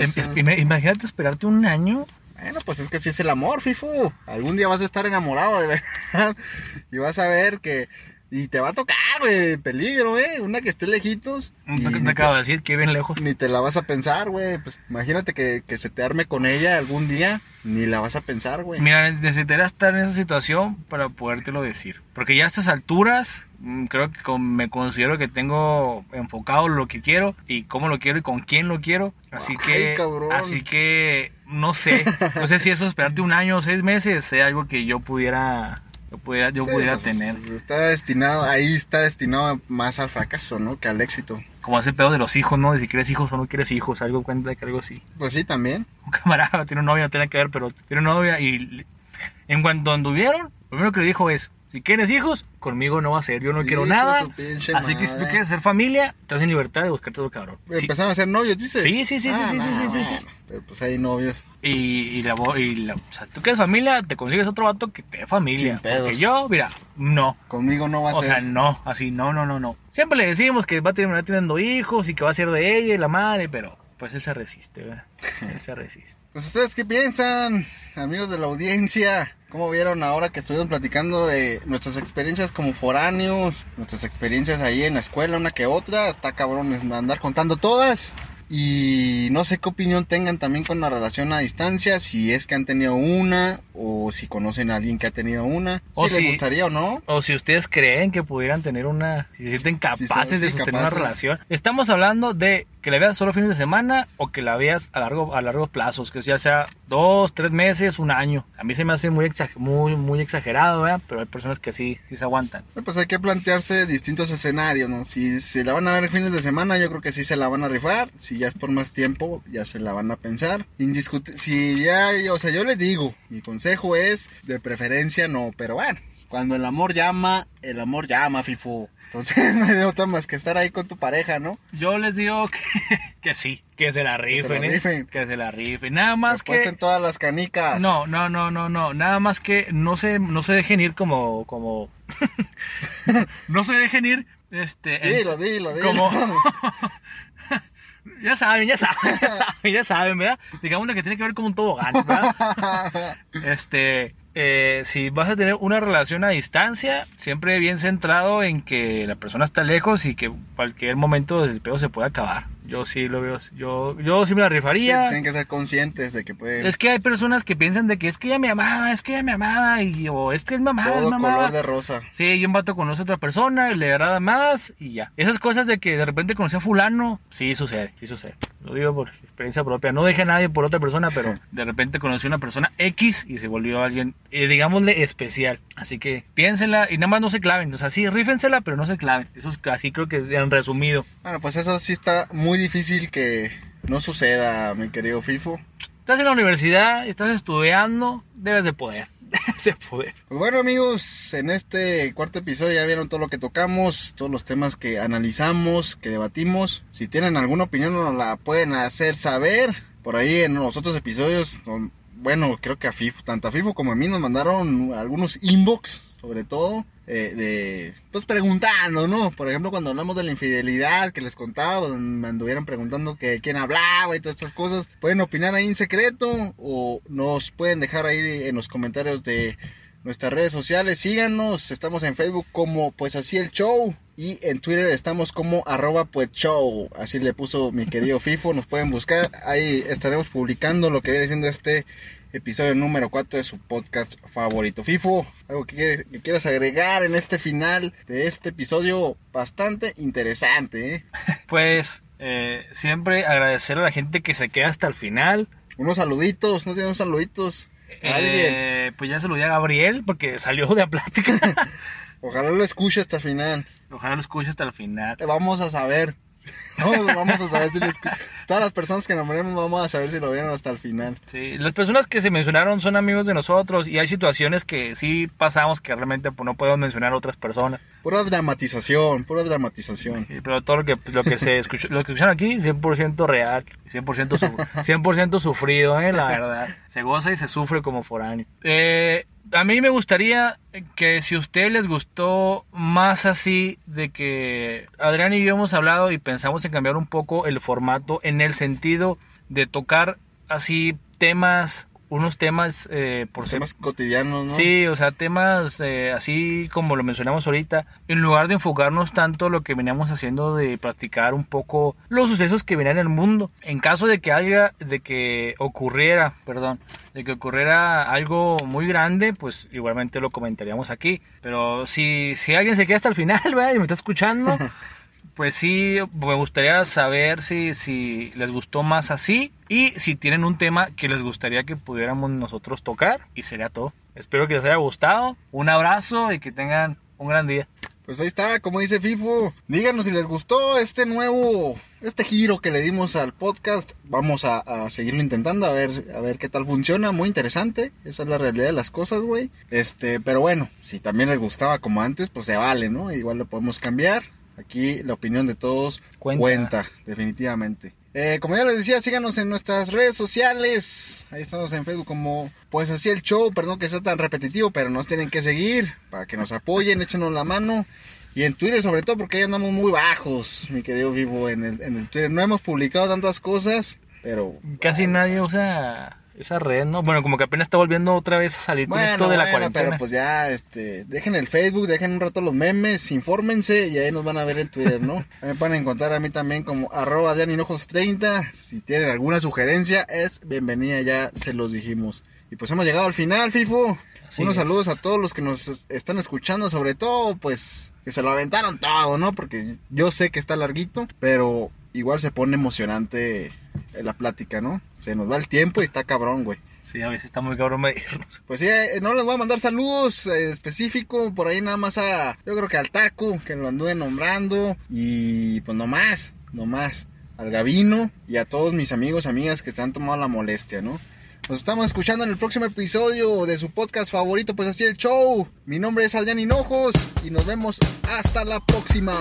Imagínate esperarte un año bueno, pues es que así es el amor, Fifu. Algún día vas a estar enamorado, de verdad. Y vas a ver que. Y te va a tocar, güey, peligro, güey. Una que esté lejitos. ¿Qué te acabo de decir? Que bien lejos. Ni te la vas a pensar, güey. Pues imagínate que, que, se te arme con ella algún día. Ni la vas a pensar, güey. Mira, necesitaría estar en esa situación para podértelo decir. Porque ya a estas alturas, mm, creo que me considero que tengo enfocado lo que quiero y cómo lo quiero y con quién lo quiero. Así que, así que no sé, no sé si eso esperarte un año o seis meses sea algo que yo pudiera, yo pudiera, yo pudiera pues, tener. Está destinado, ahí está destinado más al fracaso, ¿no? Que al éxito. Como ese pedo de los hijos, ¿no? De si quieres hijos o no quieres hijos, algo cuenta de que algo así. Pues sí, también. Un camarada tiene un novia, no tiene que ver, pero tiene una novia y en cuanto anduvieron, lo primero que le dijo es, si quieres hijos, conmigo no va a ser. Yo no quiero nada. Así que si tú quieres ser familia, estás en libertad de buscarte otro cabrón. Empezaron a ser novios, dices. Sí, sí, sí, sí, sí, sí, sí, sí, Pero pues hay novios. Y, y, la, y la, o sea, tú quieres familia, te consigues otro vato que te dé familia. Sin pedos. Porque yo, mira, no. Conmigo no va a ser. O sea, no, así, no, no, no, no. Siempre le decimos que va a terminar teniendo hijos y que va a ser de ella y la madre, pero pues él se resiste, ¿verdad? Él se resiste. Pues ustedes qué piensan, amigos de la audiencia, ¿cómo vieron ahora que estuvimos platicando de nuestras experiencias como foráneos, nuestras experiencias ahí en la escuela, una que otra? Está cabrón andar contando todas. Y no sé qué opinión tengan también con la relación a distancia, si es que han tenido una o si conocen a alguien que ha tenido una, si, les gustaría o no. O si ustedes creen que pudieran tener una, si se sienten capaces de sostener una relación. Estamos hablando de que la veas solo fines de semana o que la veas a largo a largos plazos, que ya sea dos, tres meses, un año. A mí se me hace muy, muy, muy exagerado, pero hay personas que sí, sí se aguantan. Pues hay que plantearse distintos escenarios, ¿no? Si se la van a ver fines de semana, yo creo que sí se la van a rifar. Si ya es por más tiempo, ya se la van a pensar. Indiscutible, si ya, o sea, yo les digo, mi consejo es de preferencia no, pero bueno, cuando el amor llama, el amor llama, FIFO. Entonces no hay otra más que estar ahí con tu pareja, ¿no? Yo les digo que, que sí, que se la rifen, que se la rifen. ¿eh? Que se la rifen. Nada más que... que... todas las canicas. No, no, no, no, no. Nada más que no se, no se dejen ir como... como... no se dejen ir... Este, dilo, dilo, dilo. Como... ya saben, ya saben, ya saben, ya saben, ¿verdad? Digamos que tiene que ver como un tobogán, ¿verdad? Este eh, si vas a tener una relación a distancia, siempre bien centrado en que la persona está lejos y que cualquier momento el pedo se puede acabar. Yo sí lo veo. Yo, yo sí me la rifaría. tienen que ser conscientes de que puede. Es que hay personas que piensan de que es que ella me amaba, es que ella me amaba, y, o es que él me amaba. Todo color de rosa. Sí, y un vato conoce a otra persona, y le agrada más, y ya. Esas cosas de que de repente conocí a Fulano, sí sucede, sí sucede. Lo digo por experiencia propia. No deje a nadie por otra persona, pero de repente conocí a una persona X y se volvió alguien, eh, digámosle, especial. Así que piénsenla y nada más no se claven. O sea, sí, rífensela, pero no se claven. Eso es así creo que es en resumido. Bueno, pues eso sí está muy difícil que no suceda, mi querido FIFO. Estás en la universidad, estás estudiando, debes de poder. Debes poder. Pues bueno amigos, en este cuarto episodio ya vieron todo lo que tocamos, todos los temas que analizamos, que debatimos. Si tienen alguna opinión nos la pueden hacer saber. Por ahí en los otros episodios, bueno, creo que a FIFO, tanto a FIFO como a mí nos mandaron algunos inbox sobre todo eh, de, pues preguntando, ¿no? Por ejemplo, cuando hablamos de la infidelidad que les contaba, me anduvieron preguntando que quién hablaba y todas estas cosas, pueden opinar ahí en secreto o nos pueden dejar ahí en los comentarios de nuestras redes sociales. Síganos, estamos en Facebook como pues así el show y en Twitter estamos como arroba pues show. Así le puso mi querido FIFO, nos pueden buscar. Ahí estaremos publicando lo que viene siendo este episodio número 4 de su podcast favorito. FIFO, algo que, quieras agregar en este final de este episodio bastante interesante. ¿eh? Pues eh, siempre agradecer a la gente que se queda hasta el final. Unos saluditos, no tienen unos saluditos. Eh, pues ya saludé a Gabriel porque salió de la plática. Ojalá lo escuche hasta el final. Ojalá lo escuche hasta el final. Vamos a saber. Vamos, a saber si Todas las personas que nombremos vamos a saber si lo vieron hasta el final. Sí, las personas que se mencionaron son amigos de nosotros y hay situaciones que sí pasamos que realmente pues, no podemos mencionar a otras personas. Pura dramatización, pura dramatización. pero todo lo que, lo que se escuchó, lo que escucharon aquí, 100% real, 100%, 100 sufrido, ¿eh? la verdad. Se goza y se sufre como foráneo. Eh, a mí me gustaría que si a ustedes les gustó más así de que Adrián y yo hemos hablado y pensamos en cambiar un poco el formato en el sentido de tocar así temas unos temas eh, por temas cotidianos, ¿no? Sí, o sea, temas eh, así como lo mencionamos ahorita, en lugar de enfocarnos tanto lo que veníamos haciendo de practicar un poco los sucesos que venían en el mundo. En caso de que haya, de que ocurriera, perdón, de que ocurriera algo muy grande, pues igualmente lo comentaríamos aquí. Pero si, si alguien se queda hasta el final, ¿verdad? y me está escuchando. Pues sí, me gustaría saber si, si les gustó más así y si tienen un tema que les gustaría que pudiéramos nosotros tocar y sería todo. Espero que les haya gustado. Un abrazo y que tengan un gran día. Pues ahí está, como dice FIFO. Díganos si les gustó este nuevo, este giro que le dimos al podcast. Vamos a, a, seguirlo intentando, a ver, a ver qué tal funciona. Muy interesante. Esa es la realidad de las cosas, güey. Este, pero bueno, si también les gustaba como antes, pues se vale, ¿no? Igual lo podemos cambiar. Aquí la opinión de todos cuenta, definitivamente. Eh, como ya les decía, síganos en nuestras redes sociales. Ahí estamos en Facebook como pues así el show. Perdón que sea tan repetitivo, pero nos tienen que seguir para que nos apoyen, échenos la mano. Y en Twitter sobre todo porque ahí andamos muy bajos, mi querido Vivo, en el, en el Twitter. No hemos publicado tantas cosas, pero... Casi nadie usa esa red, ¿no? Bueno, como que apenas está volviendo otra vez a salir con esto de la cuarentena. Pero pues ya, este, dejen el Facebook, dejen un rato los memes, infórmense y ahí nos van a ver en Twitter, ¿no? me pueden encontrar a mí también como arroba 30 Si tienen alguna sugerencia, es bienvenida, ya se los dijimos. Y pues hemos llegado al final, FIFO. Unos saludos a todos los que nos están escuchando, sobre todo, pues, que se lo aventaron todo, ¿no? Porque yo sé que está larguito, pero igual se pone emocionante la plática, ¿no? Se nos va el tiempo y está cabrón, güey. Sí, a veces está muy cabrón medirnos. Pues sí, eh, no les voy a mandar saludos eh, específicos, por ahí nada más a, yo creo que al Taco, que lo anduve nombrando, y pues no más, no más, al Gavino y a todos mis amigos, amigas que están tomando la molestia, ¿no? Nos estamos escuchando en el próximo episodio de su podcast favorito, pues así el show. Mi nombre es Adrián Hinojos y nos vemos hasta la próxima.